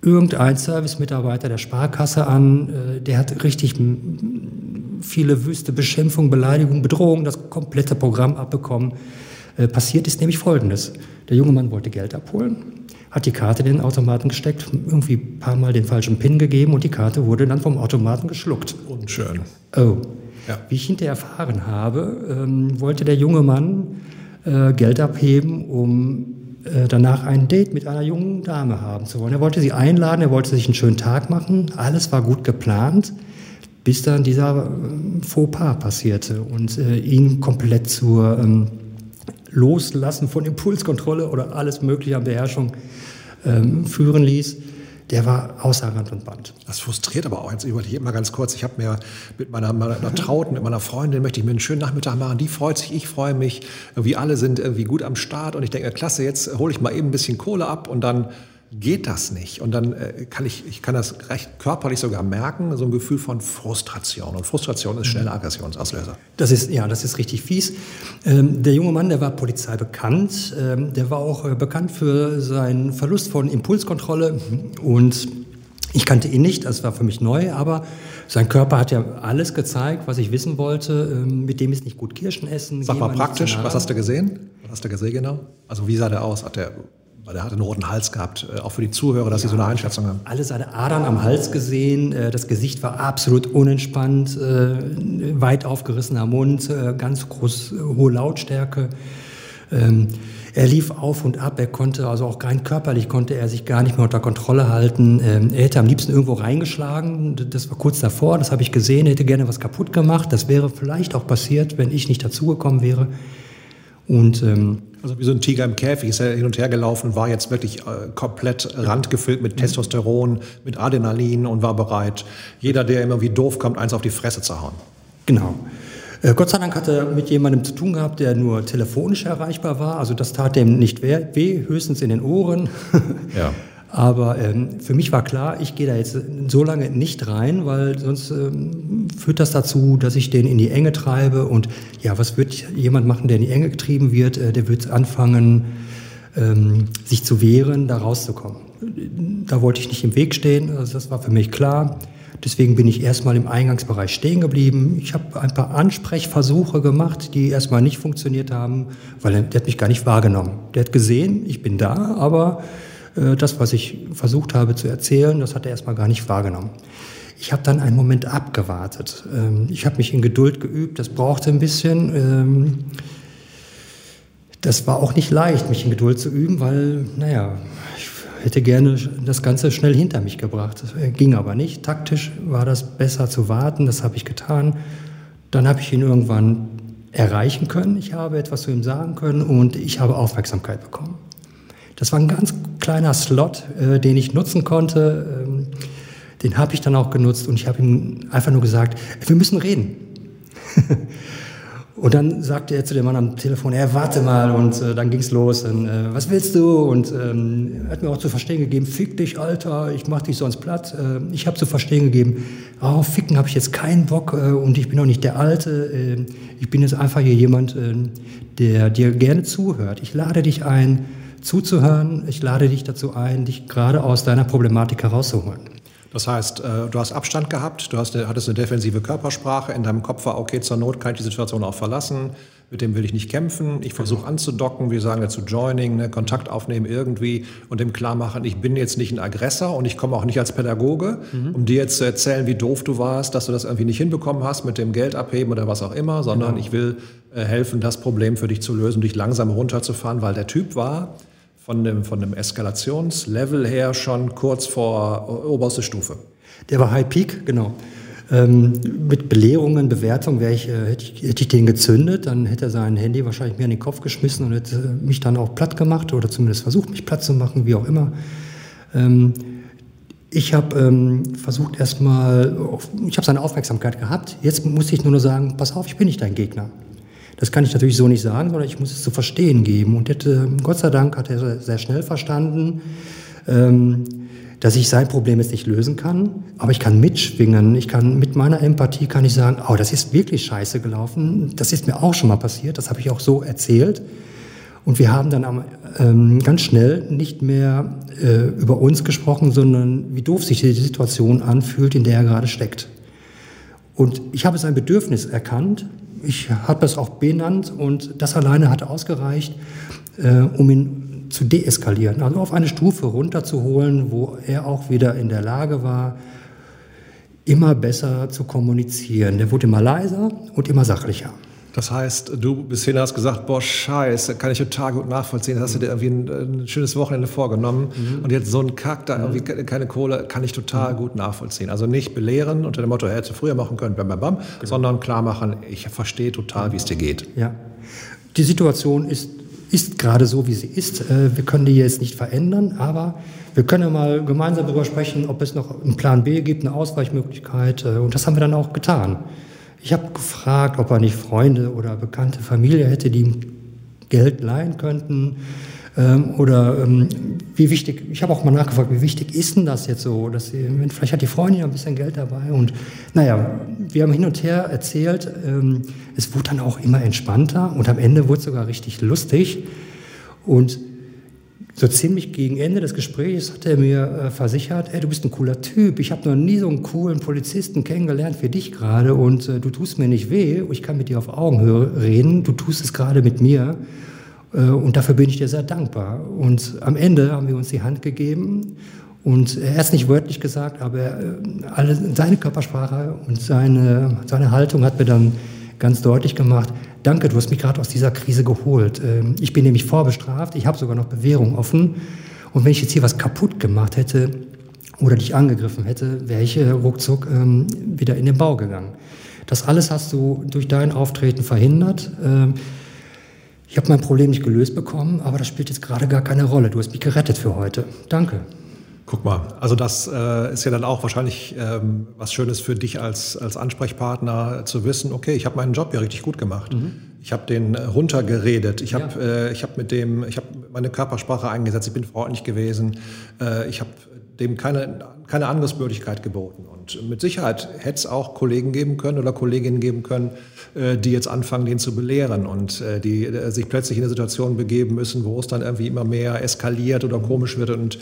irgendein Servicemitarbeiter der Sparkasse an. Äh, der hat richtig viele wüste Beschimpfungen, Beleidigungen, Bedrohungen, das komplette Programm abbekommen. Äh, passiert ist nämlich Folgendes. Der junge Mann wollte Geld abholen hat die Karte in den Automaten gesteckt, irgendwie ein paar Mal den falschen PIN gegeben und die Karte wurde dann vom Automaten geschluckt. Unschön. Oh. Ja. Wie ich hinterher erfahren habe, ähm, wollte der junge Mann äh, Geld abheben, um äh, danach ein Date mit einer jungen Dame haben zu wollen. Er wollte sie einladen, er wollte sich einen schönen Tag machen, alles war gut geplant. bis dann dieser äh, Fauxpas passierte und äh, ihn komplett zur ähm, Loslassen von Impulskontrolle oder alles Mögliche an Beherrschung ähm, führen ließ der war außer Rand und Band. Das frustriert aber auch. Jetzt überlege ich mal ganz kurz. Ich habe mir mit meiner, meiner Trauten, mit meiner Freundin, möchte ich mir einen schönen Nachmittag machen. Die freut sich, ich freue mich. Wir alle sind irgendwie gut am Start. Und ich denke, klasse, jetzt hole ich mal eben ein bisschen Kohle ab und dann geht das nicht. Und dann äh, kann ich, ich kann das recht körperlich sogar merken, so ein Gefühl von Frustration. Und Frustration ist schneller Aggressionsauslöser. Das ist, ja, das ist richtig fies. Ähm, der junge Mann, der war Polizei bekannt. Ähm, der war auch äh, bekannt für seinen Verlust von Impulskontrolle. Und ich kannte ihn nicht, das war für mich neu, aber sein Körper hat ja alles gezeigt, was ich wissen wollte. Ähm, mit dem ist nicht gut Kirschen essen. Sag mal praktisch, was hast du gesehen? Was hast du gesehen genau? Also wie sah der aus? Hat der weil er hat einen roten Hals gehabt, äh, auch für die Zuhörer, dass ja, sie so eine Einschätzung haben. Alle seine Adern am Hals gesehen, äh, das Gesicht war absolut unentspannt, äh, weit aufgerissener Mund, ganz groß, hohe Lautstärke. Ähm, er lief auf und ab, er konnte, also auch rein körperlich konnte er sich gar nicht mehr unter Kontrolle halten. Ähm, er hätte am liebsten irgendwo reingeschlagen, das war kurz davor, das habe ich gesehen, er hätte gerne was kaputt gemacht. Das wäre vielleicht auch passiert, wenn ich nicht dazugekommen wäre. Und ähm, also wie so ein Tiger im Käfig ist er hin und her gelaufen, war jetzt wirklich äh, komplett randgefüllt mit Testosteron, mit Adrenalin und war bereit, jeder, der immer wie doof kommt, eins auf die Fresse zu hauen. Genau. Äh, Gott sei Dank hat er mit jemandem zu tun gehabt, der nur telefonisch erreichbar war. Also das tat dem nicht weh, höchstens in den Ohren. Ja. Aber ähm, für mich war klar, ich gehe da jetzt so lange nicht rein, weil sonst ähm, führt das dazu, dass ich den in die Enge treibe. Und ja, was wird jemand machen, der in die Enge getrieben wird? Äh, der wird anfangen, ähm, sich zu wehren, da rauszukommen. Da wollte ich nicht im Weg stehen, also das war für mich klar. Deswegen bin ich erstmal im Eingangsbereich stehen geblieben. Ich habe ein paar Ansprechversuche gemacht, die erstmal nicht funktioniert haben, weil der, der hat mich gar nicht wahrgenommen. Der hat gesehen, ich bin da, aber das, was ich versucht habe zu erzählen, das hat er erstmal gar nicht wahrgenommen. Ich habe dann einen Moment abgewartet. Ähm, ich habe mich in Geduld geübt, das brauchte ein bisschen. Ähm, das war auch nicht leicht, mich in Geduld zu üben, weil, naja, ich hätte gerne das Ganze schnell hinter mich gebracht. Das ging aber nicht. Taktisch war das besser zu warten, das habe ich getan. Dann habe ich ihn irgendwann erreichen können, ich habe etwas zu ihm sagen können und ich habe Aufmerksamkeit bekommen. Das war ein ganz kleiner Slot, äh, den ich nutzen konnte. Ähm, den habe ich dann auch genutzt und ich habe ihm einfach nur gesagt, wir müssen reden. und dann sagte er zu dem Mann am Telefon, er warte mal und äh, dann ging's los. Und, äh, was willst du? Und ähm, er hat mir auch zu verstehen gegeben, fick dich, Alter, ich mach dich sonst platt. Äh, ich habe zu verstehen gegeben, oh, ficken habe ich jetzt keinen Bock äh, und ich bin auch nicht der Alte. Äh, ich bin jetzt einfach hier jemand, äh, der dir gerne zuhört. Ich lade dich ein, zuzuhören. Ich lade dich dazu ein, dich gerade aus deiner Problematik herauszuholen. Das heißt, äh, du hast Abstand gehabt, du hast, hattest eine defensive Körpersprache, in deinem Kopf war, okay, zur Not kann ich die Situation auch verlassen, mit dem will ich nicht kämpfen, ich versuche anzudocken, wir sagen dazu Joining, ne, Kontakt aufnehmen irgendwie und dem klar machen, ich bin jetzt nicht ein Aggressor und ich komme auch nicht als Pädagoge, mhm. um dir jetzt zu erzählen, wie doof du warst, dass du das irgendwie nicht hinbekommen hast mit dem Geld abheben oder was auch immer, sondern genau. ich will äh, helfen, das Problem für dich zu lösen, dich langsam runterzufahren, weil der Typ war, von dem, von dem Eskalationslevel her schon kurz vor oberste Stufe. Der war High Peak, genau. Ähm, mit Belehrungen, Bewertungen äh, hätte, ich, hätte ich den gezündet, dann hätte er sein Handy wahrscheinlich mir in den Kopf geschmissen und hätte mich dann auch platt gemacht oder zumindest versucht, mich platt zu machen, wie auch immer. Ähm, ich habe ähm, versucht erstmal, ich habe seine Aufmerksamkeit gehabt. Jetzt muss ich nur noch sagen, pass auf, ich bin nicht dein Gegner. Das kann ich natürlich so nicht sagen, sondern ich muss es zu verstehen geben. Und hätte, Gott sei Dank hat er sehr schnell verstanden, ähm, dass ich sein Problem jetzt nicht lösen kann, aber ich kann mitschwingen. Ich kann mit meiner Empathie kann ich sagen, oh, das ist wirklich scheiße gelaufen. Das ist mir auch schon mal passiert. Das habe ich auch so erzählt. Und wir haben dann ähm, ganz schnell nicht mehr äh, über uns gesprochen, sondern wie doof sich die Situation anfühlt, in der er gerade steckt. Und ich habe sein Bedürfnis erkannt ich habe das auch benannt und das alleine hat ausgereicht, äh, um ihn zu deeskalieren, also auf eine Stufe runterzuholen, wo er auch wieder in der Lage war, immer besser zu kommunizieren. Der wurde immer leiser und immer sachlicher. Das heißt, du bis hin hast gesagt, boah, scheiße, kann ich total gut nachvollziehen. Das hast du dir irgendwie ein, ein schönes Wochenende vorgenommen mhm. und jetzt so ein Kack, da irgendwie keine Kohle, kann ich total mhm. gut nachvollziehen. Also nicht belehren unter dem Motto, hätte früher machen können, bam, bam, bam, genau. sondern klar machen, ich verstehe total, wie es dir geht. Ja. Die Situation ist, ist gerade so, wie sie ist. Äh, wir können die jetzt nicht verändern, aber wir können ja mal gemeinsam darüber sprechen, ob es noch einen Plan B gibt, eine Ausweichmöglichkeit. Äh, und das haben wir dann auch getan. Ich habe gefragt, ob er nicht Freunde oder bekannte Familie hätte, die ihm Geld leihen könnten. Ähm, oder ähm, wie wichtig, ich habe auch mal nachgefragt, wie wichtig ist denn das jetzt so? Dass sie, vielleicht hat die Freundin ein bisschen Geld dabei. Und naja, wir haben hin und her erzählt. Ähm, es wurde dann auch immer entspannter und am Ende wurde es sogar richtig lustig. Und so ziemlich gegen Ende des Gesprächs hat er mir äh, versichert, ey, du bist ein cooler Typ, ich habe noch nie so einen coolen Polizisten kennengelernt wie dich gerade und äh, du tust mir nicht weh, ich kann mit dir auf Augenhöhe reden, du tust es gerade mit mir äh, und dafür bin ich dir sehr dankbar. Und am Ende haben wir uns die Hand gegeben und er hat es nicht wörtlich gesagt, aber äh, alle, seine Körpersprache und seine, seine Haltung hat mir dann ganz deutlich gemacht, danke, du hast mich gerade aus dieser Krise geholt. Ähm, ich bin nämlich vorbestraft, ich habe sogar noch Bewährung offen. Und wenn ich jetzt hier was kaputt gemacht hätte oder dich angegriffen hätte, wäre ich äh, ruckzuck ähm, wieder in den Bau gegangen. Das alles hast du durch dein Auftreten verhindert. Ähm, ich habe mein Problem nicht gelöst bekommen, aber das spielt jetzt gerade gar keine Rolle. Du hast mich gerettet für heute. Danke. Guck mal, also das äh, ist ja dann auch wahrscheinlich ähm, was Schönes für dich als, als Ansprechpartner zu wissen, okay, ich habe meinen Job ja richtig gut gemacht. Mhm. Ich habe den äh, runtergeredet, ich habe ja. äh, hab mit dem, ich habe meine Körpersprache eingesetzt, ich bin freundlich gewesen, äh, ich habe dem keine, keine Angriffsmöglichkeit geboten. Und mit Sicherheit hätte es auch Kollegen geben können oder Kolleginnen geben können, äh, die jetzt anfangen, den zu belehren und äh, die äh, sich plötzlich in eine Situation begeben müssen, wo es dann irgendwie immer mehr eskaliert oder komisch wird und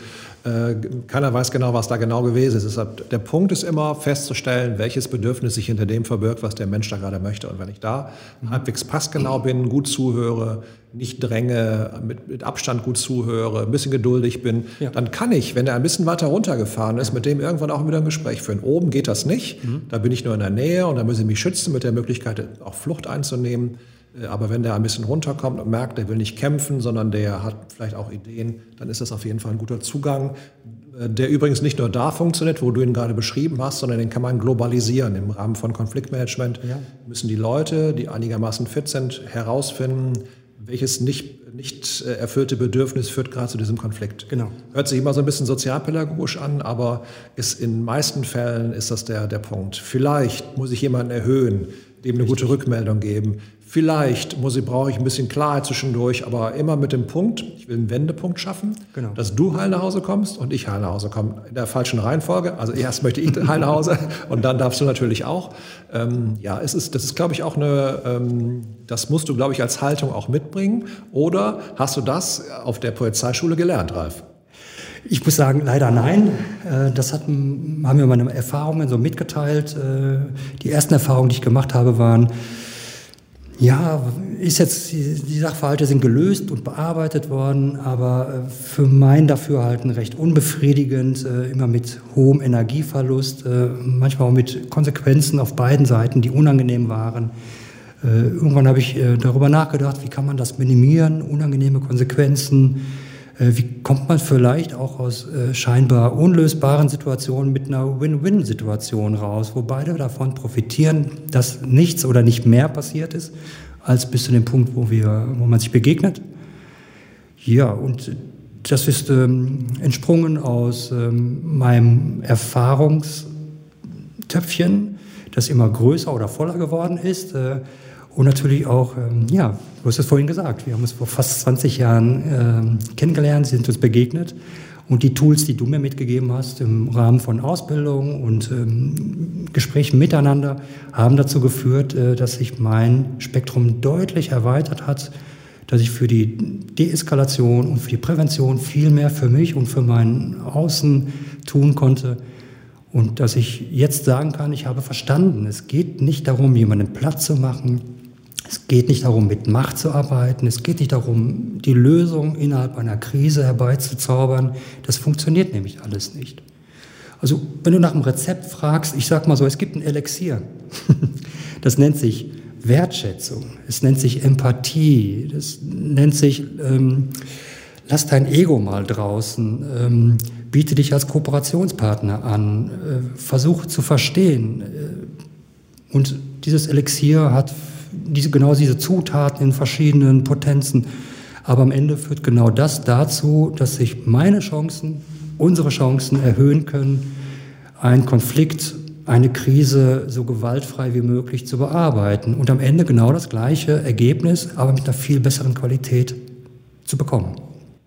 keiner weiß genau, was da genau gewesen ist. Deshalb, der Punkt ist immer festzustellen, welches Bedürfnis sich hinter dem verbirgt, was der Mensch da gerade möchte. Und wenn ich da mhm. halbwegs passgenau bin, gut zuhöre, nicht dränge, mit, mit, Abstand gut zuhöre, ein bisschen geduldig bin, ja. dann kann ich, wenn er ein bisschen weiter runtergefahren ist, mit dem irgendwann auch wieder ein Gespräch führen. Oben geht das nicht, mhm. da bin ich nur in der Nähe und da muss ich mich schützen mit der Möglichkeit, auch Flucht einzunehmen. Äh, aber wenn der ein bisschen runterkommt und merkt, der will nicht kämpfen, sondern der hat vielleicht auch Ideen, dann ist das auf jeden Fall ein guter Zugang, äh, der übrigens nicht nur da funktioniert, wo du ihn gerade beschrieben hast, sondern den kann man globalisieren. Im Rahmen von Konfliktmanagement ja. müssen die Leute, die einigermaßen fit sind, herausfinden, welches nicht, nicht äh, erfüllte Bedürfnis führt gerade zu diesem Konflikt. Genau. Hört sich immer so ein bisschen sozialpädagogisch an, aber ist in meisten Fällen ist das der, der Punkt. Vielleicht muss ich jemanden erhöhen, dem eine Richtig. gute Rückmeldung geben. Vielleicht muss ich, brauche ich ein bisschen Klarheit zwischendurch, aber immer mit dem Punkt, ich will einen Wendepunkt schaffen, genau. dass du heil nach Hause kommst und ich heil nach Hause komme. In der falschen Reihenfolge. Also erst möchte ich heil nach Hause und dann darfst du natürlich auch. Ähm, ja, es ist, das ist, glaube ich, auch eine, ähm, das musst du, glaube ich, als Haltung auch mitbringen. Oder hast du das auf der Polizeischule gelernt, Ralf? Ich muss sagen, leider nein. Äh, das hat, haben mir meine Erfahrungen so mitgeteilt. Äh, die ersten Erfahrungen, die ich gemacht habe, waren, ja, ist jetzt, die Sachverhalte sind gelöst und bearbeitet worden, aber äh, für mein Dafürhalten recht unbefriedigend, äh, immer mit hohem Energieverlust, äh, manchmal auch mit Konsequenzen auf beiden Seiten, die unangenehm waren. Irgendwann habe ich darüber nachgedacht, wie kann man das minimieren, unangenehme Konsequenzen wie kommt man vielleicht auch aus äh, scheinbar unlösbaren Situationen mit einer Win-Win-Situation raus, wo beide davon profitieren, dass nichts oder nicht mehr passiert ist, als bis zu dem Punkt, wo, wir, wo man sich begegnet. Ja, und das ist ähm, entsprungen aus ähm, meinem Erfahrungstöpfchen, das immer größer oder voller geworden ist. Äh, und natürlich auch, ähm, ja, du hast es vorhin gesagt, wir haben uns vor fast 20 Jahren ähm, kennengelernt, sind uns begegnet. Und die Tools, die du mir mitgegeben hast im Rahmen von Ausbildung und ähm, Gesprächen miteinander, haben dazu geführt, äh, dass sich mein Spektrum deutlich erweitert hat, dass ich für die Deeskalation und für die Prävention viel mehr für mich und für mein Außen tun konnte. Und dass ich jetzt sagen kann, ich habe verstanden, es geht nicht darum, jemanden Platz zu machen, es geht nicht darum, mit Macht zu arbeiten. Es geht nicht darum, die Lösung innerhalb einer Krise herbeizuzaubern. Das funktioniert nämlich alles nicht. Also, wenn du nach einem Rezept fragst, ich sag mal so, es gibt ein Elixier. Das nennt sich Wertschätzung, es nennt sich Empathie, das nennt sich, ähm, lass dein Ego mal draußen, ähm, biete dich als Kooperationspartner an, äh, versuch zu verstehen. Äh, und dieses Elixier hat diese, genau diese Zutaten in verschiedenen Potenzen. Aber am Ende führt genau das dazu, dass sich meine Chancen, unsere Chancen erhöhen können, einen Konflikt, eine Krise so gewaltfrei wie möglich zu bearbeiten und am Ende genau das gleiche Ergebnis, aber mit einer viel besseren Qualität zu bekommen.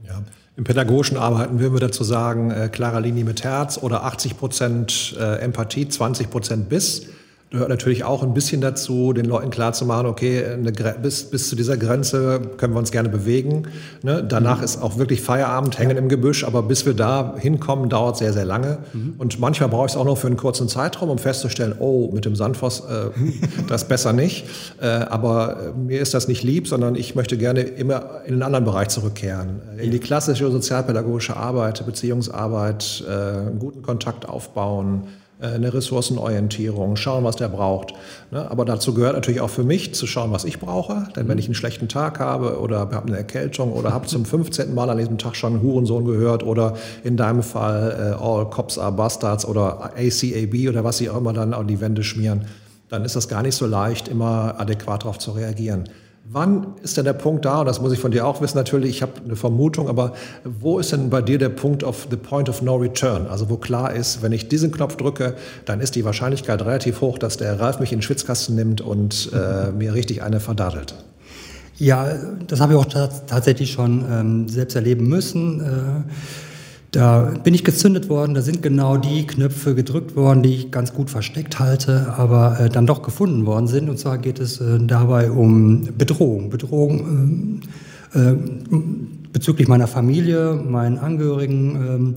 Ja. Im pädagogischen Arbeiten würden wir dazu sagen, äh, klarer Linie mit Herz oder 80 Prozent äh, Empathie, 20 Prozent Biss gehört natürlich auch ein bisschen dazu, den Leuten klarzumachen, okay, bis, bis zu dieser Grenze können wir uns gerne bewegen. Ne? Danach mhm. ist auch wirklich Feierabend, hängen im Gebüsch, aber bis wir da hinkommen, dauert sehr, sehr lange. Mhm. Und manchmal brauche ich es auch noch für einen kurzen Zeitraum, um festzustellen, oh, mit dem Sandfoss, äh, das besser nicht. Äh, aber äh, mir ist das nicht lieb, sondern ich möchte gerne immer in einen anderen Bereich zurückkehren. In die klassische sozialpädagogische Arbeit, Beziehungsarbeit, äh, einen guten Kontakt aufbauen, eine Ressourcenorientierung, schauen, was der braucht. Ne? Aber dazu gehört natürlich auch für mich zu schauen, was ich brauche. Denn wenn ich einen schlechten Tag habe oder habe eine Erkältung oder habe zum 15. Mal an diesem Tag schon einen Hurensohn gehört oder in deinem Fall äh, All Cops are Bastards oder ACAB oder was sie auch immer dann an die Wände schmieren, dann ist das gar nicht so leicht, immer adäquat darauf zu reagieren. Wann ist denn der Punkt da, und das muss ich von dir auch wissen natürlich, ich habe eine Vermutung, aber wo ist denn bei dir der Punkt of the point of no return? Also wo klar ist, wenn ich diesen Knopf drücke, dann ist die Wahrscheinlichkeit relativ hoch, dass der Ralf mich in den Schwitzkasten nimmt und äh, mir richtig eine verdattelt. Ja, das habe ich auch tatsächlich schon ähm, selbst erleben müssen. Äh, da bin ich gezündet worden, da sind genau die Knöpfe gedrückt worden, die ich ganz gut versteckt halte, aber äh, dann doch gefunden worden sind. Und zwar geht es äh, dabei um Bedrohung. Bedrohung äh, äh bezüglich meiner Familie, meinen Angehörigen. Ähm,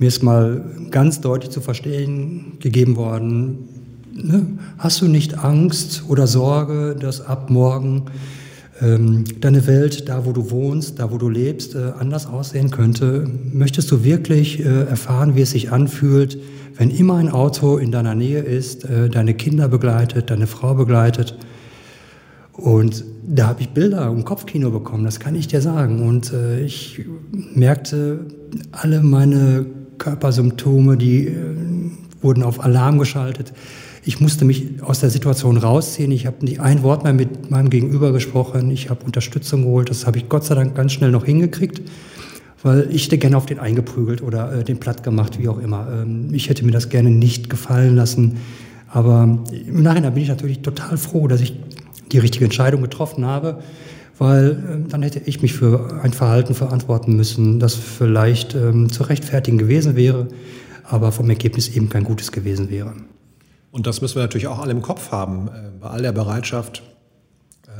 mir ist mal ganz deutlich zu verstehen gegeben worden, ne? hast du nicht Angst oder Sorge, dass ab morgen ähm, deine Welt, da wo du wohnst, da wo du lebst, äh, anders aussehen könnte? Möchtest du wirklich äh, erfahren, wie es sich anfühlt, wenn immer ein Auto in deiner Nähe ist, äh, deine Kinder begleitet, deine Frau begleitet? Und da habe ich Bilder im Kopfkino bekommen, das kann ich dir sagen. Und ich merkte, alle meine Körpersymptome, die wurden auf Alarm geschaltet. Ich musste mich aus der Situation rausziehen. Ich habe nicht ein Wort mehr mit meinem Gegenüber gesprochen. Ich habe Unterstützung geholt. Das habe ich Gott sei Dank ganz schnell noch hingekriegt, weil ich hätte gerne auf den eingeprügelt oder äh, den platt gemacht, wie auch immer. Ähm, ich hätte mir das gerne nicht gefallen lassen. Aber im Nachhinein bin ich natürlich total froh, dass ich die richtige Entscheidung getroffen habe, weil äh, dann hätte ich mich für ein Verhalten verantworten müssen, das vielleicht ähm, zu rechtfertigen gewesen wäre, aber vom Ergebnis eben kein gutes gewesen wäre. Und das müssen wir natürlich auch alle im Kopf haben, äh, bei all der Bereitschaft,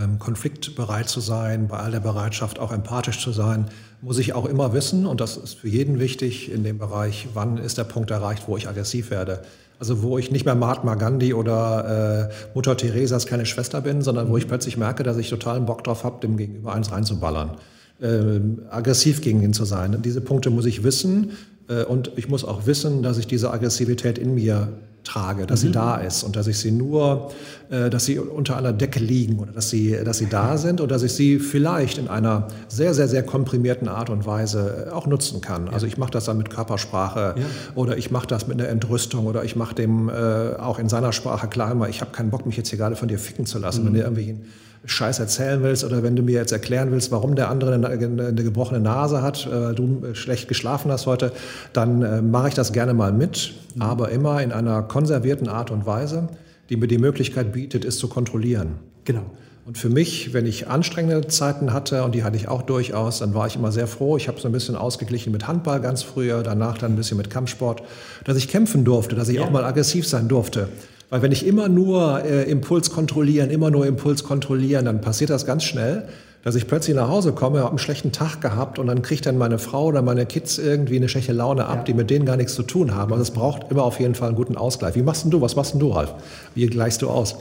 ähm, konfliktbereit zu sein, bei all der Bereitschaft auch empathisch zu sein, muss ich auch immer wissen, und das ist für jeden wichtig in dem Bereich, wann ist der Punkt erreicht, wo ich aggressiv werde. Also wo ich nicht mehr Mahatma Gandhi oder äh, Mutter Theresas kleine Schwester bin, sondern wo ich plötzlich merke, dass ich totalen Bock drauf habe, dem Gegenüber eins reinzuballern. Äh, aggressiv gegen ihn zu sein. Diese Punkte muss ich wissen äh, und ich muss auch wissen, dass ich diese Aggressivität in mir trage, dass mhm. sie da ist und dass ich sie nur, äh, dass sie unter einer Decke liegen oder dass sie, dass sie da sind und dass ich sie vielleicht in einer sehr, sehr, sehr komprimierten Art und Weise äh, auch nutzen kann. Ja. Also ich mache das dann mit Körpersprache ja. oder ich mache das mit einer Entrüstung oder ich mache dem äh, auch in seiner Sprache klar immer, ich habe keinen Bock, mich jetzt hier gerade von dir ficken zu lassen, mhm. wenn du irgendwie Scheiß erzählen willst oder wenn du mir jetzt erklären willst, warum der andere eine, eine gebrochene Nase hat, äh, du schlecht geschlafen hast heute, dann äh, mache ich das gerne mal mit, mhm. aber immer in einer konservierten Art und Weise, die mir die Möglichkeit bietet, es zu kontrollieren. Genau. Und für mich, wenn ich anstrengende Zeiten hatte, und die hatte ich auch durchaus, dann war ich immer sehr froh. Ich habe so ein bisschen ausgeglichen mit Handball ganz früher, danach dann ein bisschen mit Kampfsport, dass ich kämpfen durfte, dass ich ja. auch mal aggressiv sein durfte. Weil wenn ich immer nur äh, Impuls kontrollieren, immer nur Impuls kontrollieren, dann passiert das ganz schnell, dass ich plötzlich nach Hause komme, habe einen schlechten Tag gehabt und dann kriegt dann meine Frau oder meine Kids irgendwie eine schlechte Laune ab, ja. die mit denen gar nichts zu tun haben. Also es braucht immer auf jeden Fall einen guten Ausgleich. Wie machst denn du? Was machst denn du, Ralf? Wie gleichst du aus?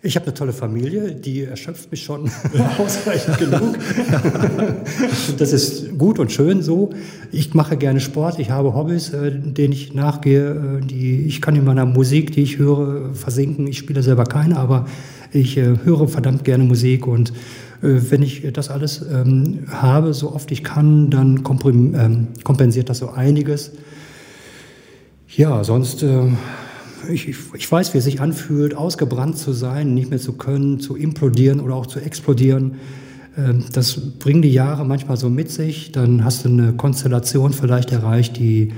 Ich habe eine tolle Familie, die erschöpft mich schon ausreichend genug. das ist gut und schön so. Ich mache gerne Sport, ich habe Hobbys, äh, denen ich nachgehe. Äh, die, ich kann in meiner Musik, die ich höre, versinken. Ich spiele selber keine, aber Ich äh, höre verdammt gerne Musik und wenn ich das alles ähm, habe, so oft ich kann, dann ähm, kompensiert das so einiges. Ja, sonst, äh, ich, ich weiß, wie es sich anfühlt, ausgebrannt zu sein, nicht mehr zu können, zu implodieren oder auch zu explodieren. Ähm, das bringen die Jahre manchmal so mit sich. Dann hast du eine Konstellation vielleicht erreicht, die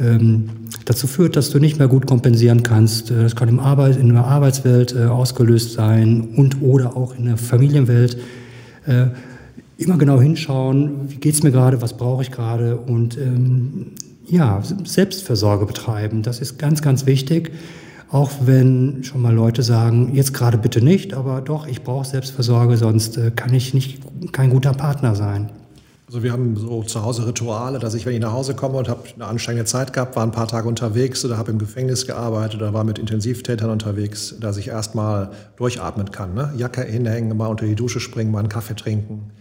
ähm, dazu führt, dass du nicht mehr gut kompensieren kannst. Äh, das kann im Arbeit, in der Arbeitswelt äh, ausgelöst sein und oder auch in der Familienwelt. Äh, immer genau hinschauen, wie geht es mir gerade, was brauche ich gerade und ähm, ja, Selbstversorge betreiben. Das ist ganz, ganz wichtig. Auch wenn schon mal Leute sagen, jetzt gerade bitte nicht, aber doch, ich brauche Selbstversorge, sonst äh, kann ich nicht kein guter Partner sein. Also wir haben so zu Hause Rituale, dass ich, wenn ich nach Hause komme und habe eine anstrengende Zeit gehabt, war ein paar Tage unterwegs oder habe im Gefängnis gearbeitet oder war mit Intensivtätern unterwegs, dass ich erstmal durchatmen kann. Ne? Jacke hinhängen, mal unter die Dusche springen, mal einen Kaffee trinken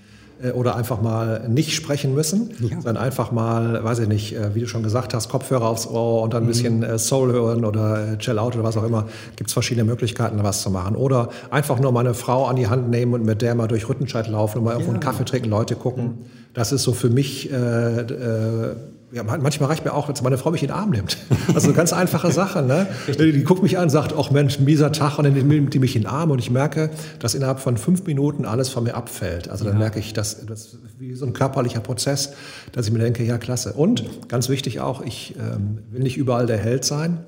oder einfach mal nicht sprechen müssen, ja. sondern einfach mal, weiß ich nicht, äh, wie du schon gesagt hast, Kopfhörer aufs Ohr und dann ein mhm. bisschen äh, Soul hören oder Chill Out oder was auch immer. Gibt es verschiedene Möglichkeiten, was zu machen. Oder einfach nur meine Frau an die Hand nehmen und mit der mal durch Rüttenscheid laufen und mal irgendwo einen Kaffee trinken, Leute gucken. Mhm das ist so für mich, äh, äh, ja, manchmal reicht mir auch, wenn meine Frau mich in den Arm nimmt. Also eine ganz einfache Sache. Ne? Die, die guckt mich an, sagt, ach Mensch, mieser Tag, und dann nimmt die mich in den Arm und ich merke, dass innerhalb von fünf Minuten alles von mir abfällt. Also dann ja. merke ich, dass das wie so ein körperlicher Prozess, dass ich mir denke, ja klasse. Und ganz wichtig auch, ich ähm, will nicht überall der Held sein.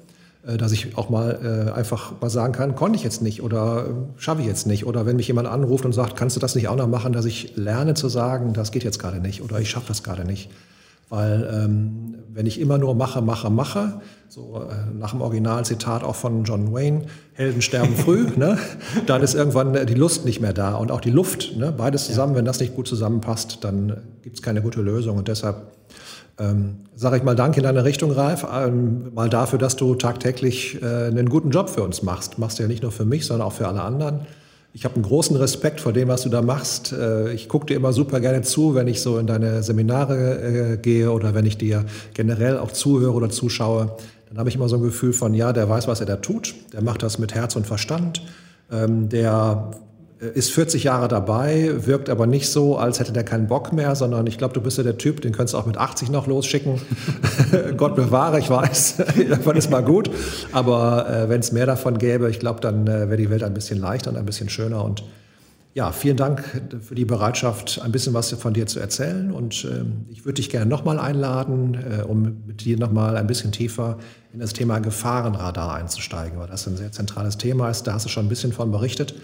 Äh, dass ich auch mal äh, einfach mal sagen kann, konnte ich jetzt nicht oder äh, schaffe ich jetzt nicht. Oder wenn mich jemand anruft und sagt, kannst du das nicht auch noch machen, dass ich lerne zu sagen, das geht jetzt gerade nicht oder ich schaffe das gerade nicht. Weil ähm, wenn ich immer nur mache, mache, mache, so äh, nach dem Originalzitat auch von John Wayne, Helden sterben früh, ne? dann ist irgendwann die Lust nicht mehr da und auch die Luft. Ne? Beides zusammen, ja. wenn das nicht gut zusammenpasst, dann gibt es keine gute Lösung. Und deshalb ähm, sage ich mal Dank in deine Richtung, Ralf, ähm, mal dafür, dass du tagtäglich äh, einen guten Job für uns machst. Machst du ja nicht nur für mich, sondern auch für alle anderen. Ich habe einen großen Respekt vor dem, was du da machst. Äh, ich gucke dir immer super gerne zu, wenn ich so in deine Seminare äh, gehe oder wenn ich dir generell auch zuhöre oder zuschaue. Dann habe ich immer so ein Gefühl von, ja, der weiß, was er da tut. Der macht das mit Herz und Verstand. Ähm, der ist 40 Jahre dabei, wirkt aber nicht so, als hätte der keinen Bock mehr, sondern ich glaube, du bist ja der Typ, den könntest du auch mit 80 noch losschicken. Gott bewahre, ich weiß, irgendwann ist mal gut. Aber äh, wenn es mehr davon gäbe, ich glaube, dann äh, wäre die Welt ein bisschen leichter und ein bisschen schöner. Und ja, vielen Dank für die Bereitschaft, ein bisschen was von dir zu erzählen. Und äh, ich würde dich gerne nochmal einladen, äh, um mit dir nochmal ein bisschen tiefer in das Thema Gefahrenradar einzusteigen, weil das ein sehr zentrales Thema ist. Da hast du schon ein bisschen von berichtet.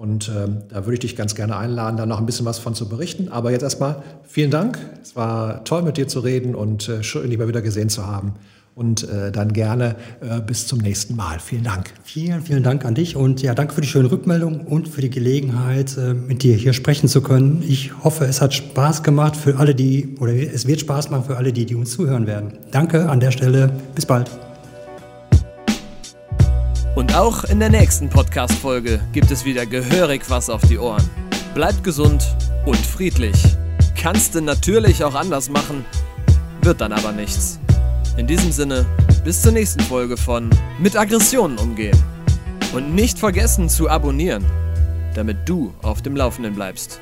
Und äh, da würde ich dich ganz gerne einladen, da noch ein bisschen was von zu berichten. Aber jetzt erstmal vielen Dank. Es war toll, mit dir zu reden und äh, schön, dich mal wieder gesehen zu haben. Und äh, dann gerne äh, bis zum nächsten Mal. Vielen Dank. Vielen, vielen Dank an dich und ja, danke für die schöne Rückmeldung und für die Gelegenheit, äh, mit dir hier sprechen zu können. Ich hoffe, es hat Spaß gemacht für alle, die, oder es wird Spaß machen für alle, die, die uns zuhören werden. Danke an der Stelle. Bis bald. Und auch in der nächsten Podcast-Folge gibt es wieder gehörig was auf die Ohren. Bleibt gesund und friedlich. Kannst du natürlich auch anders machen, wird dann aber nichts. In diesem Sinne, bis zur nächsten Folge von Mit Aggressionen umgehen. Und nicht vergessen zu abonnieren, damit du auf dem Laufenden bleibst.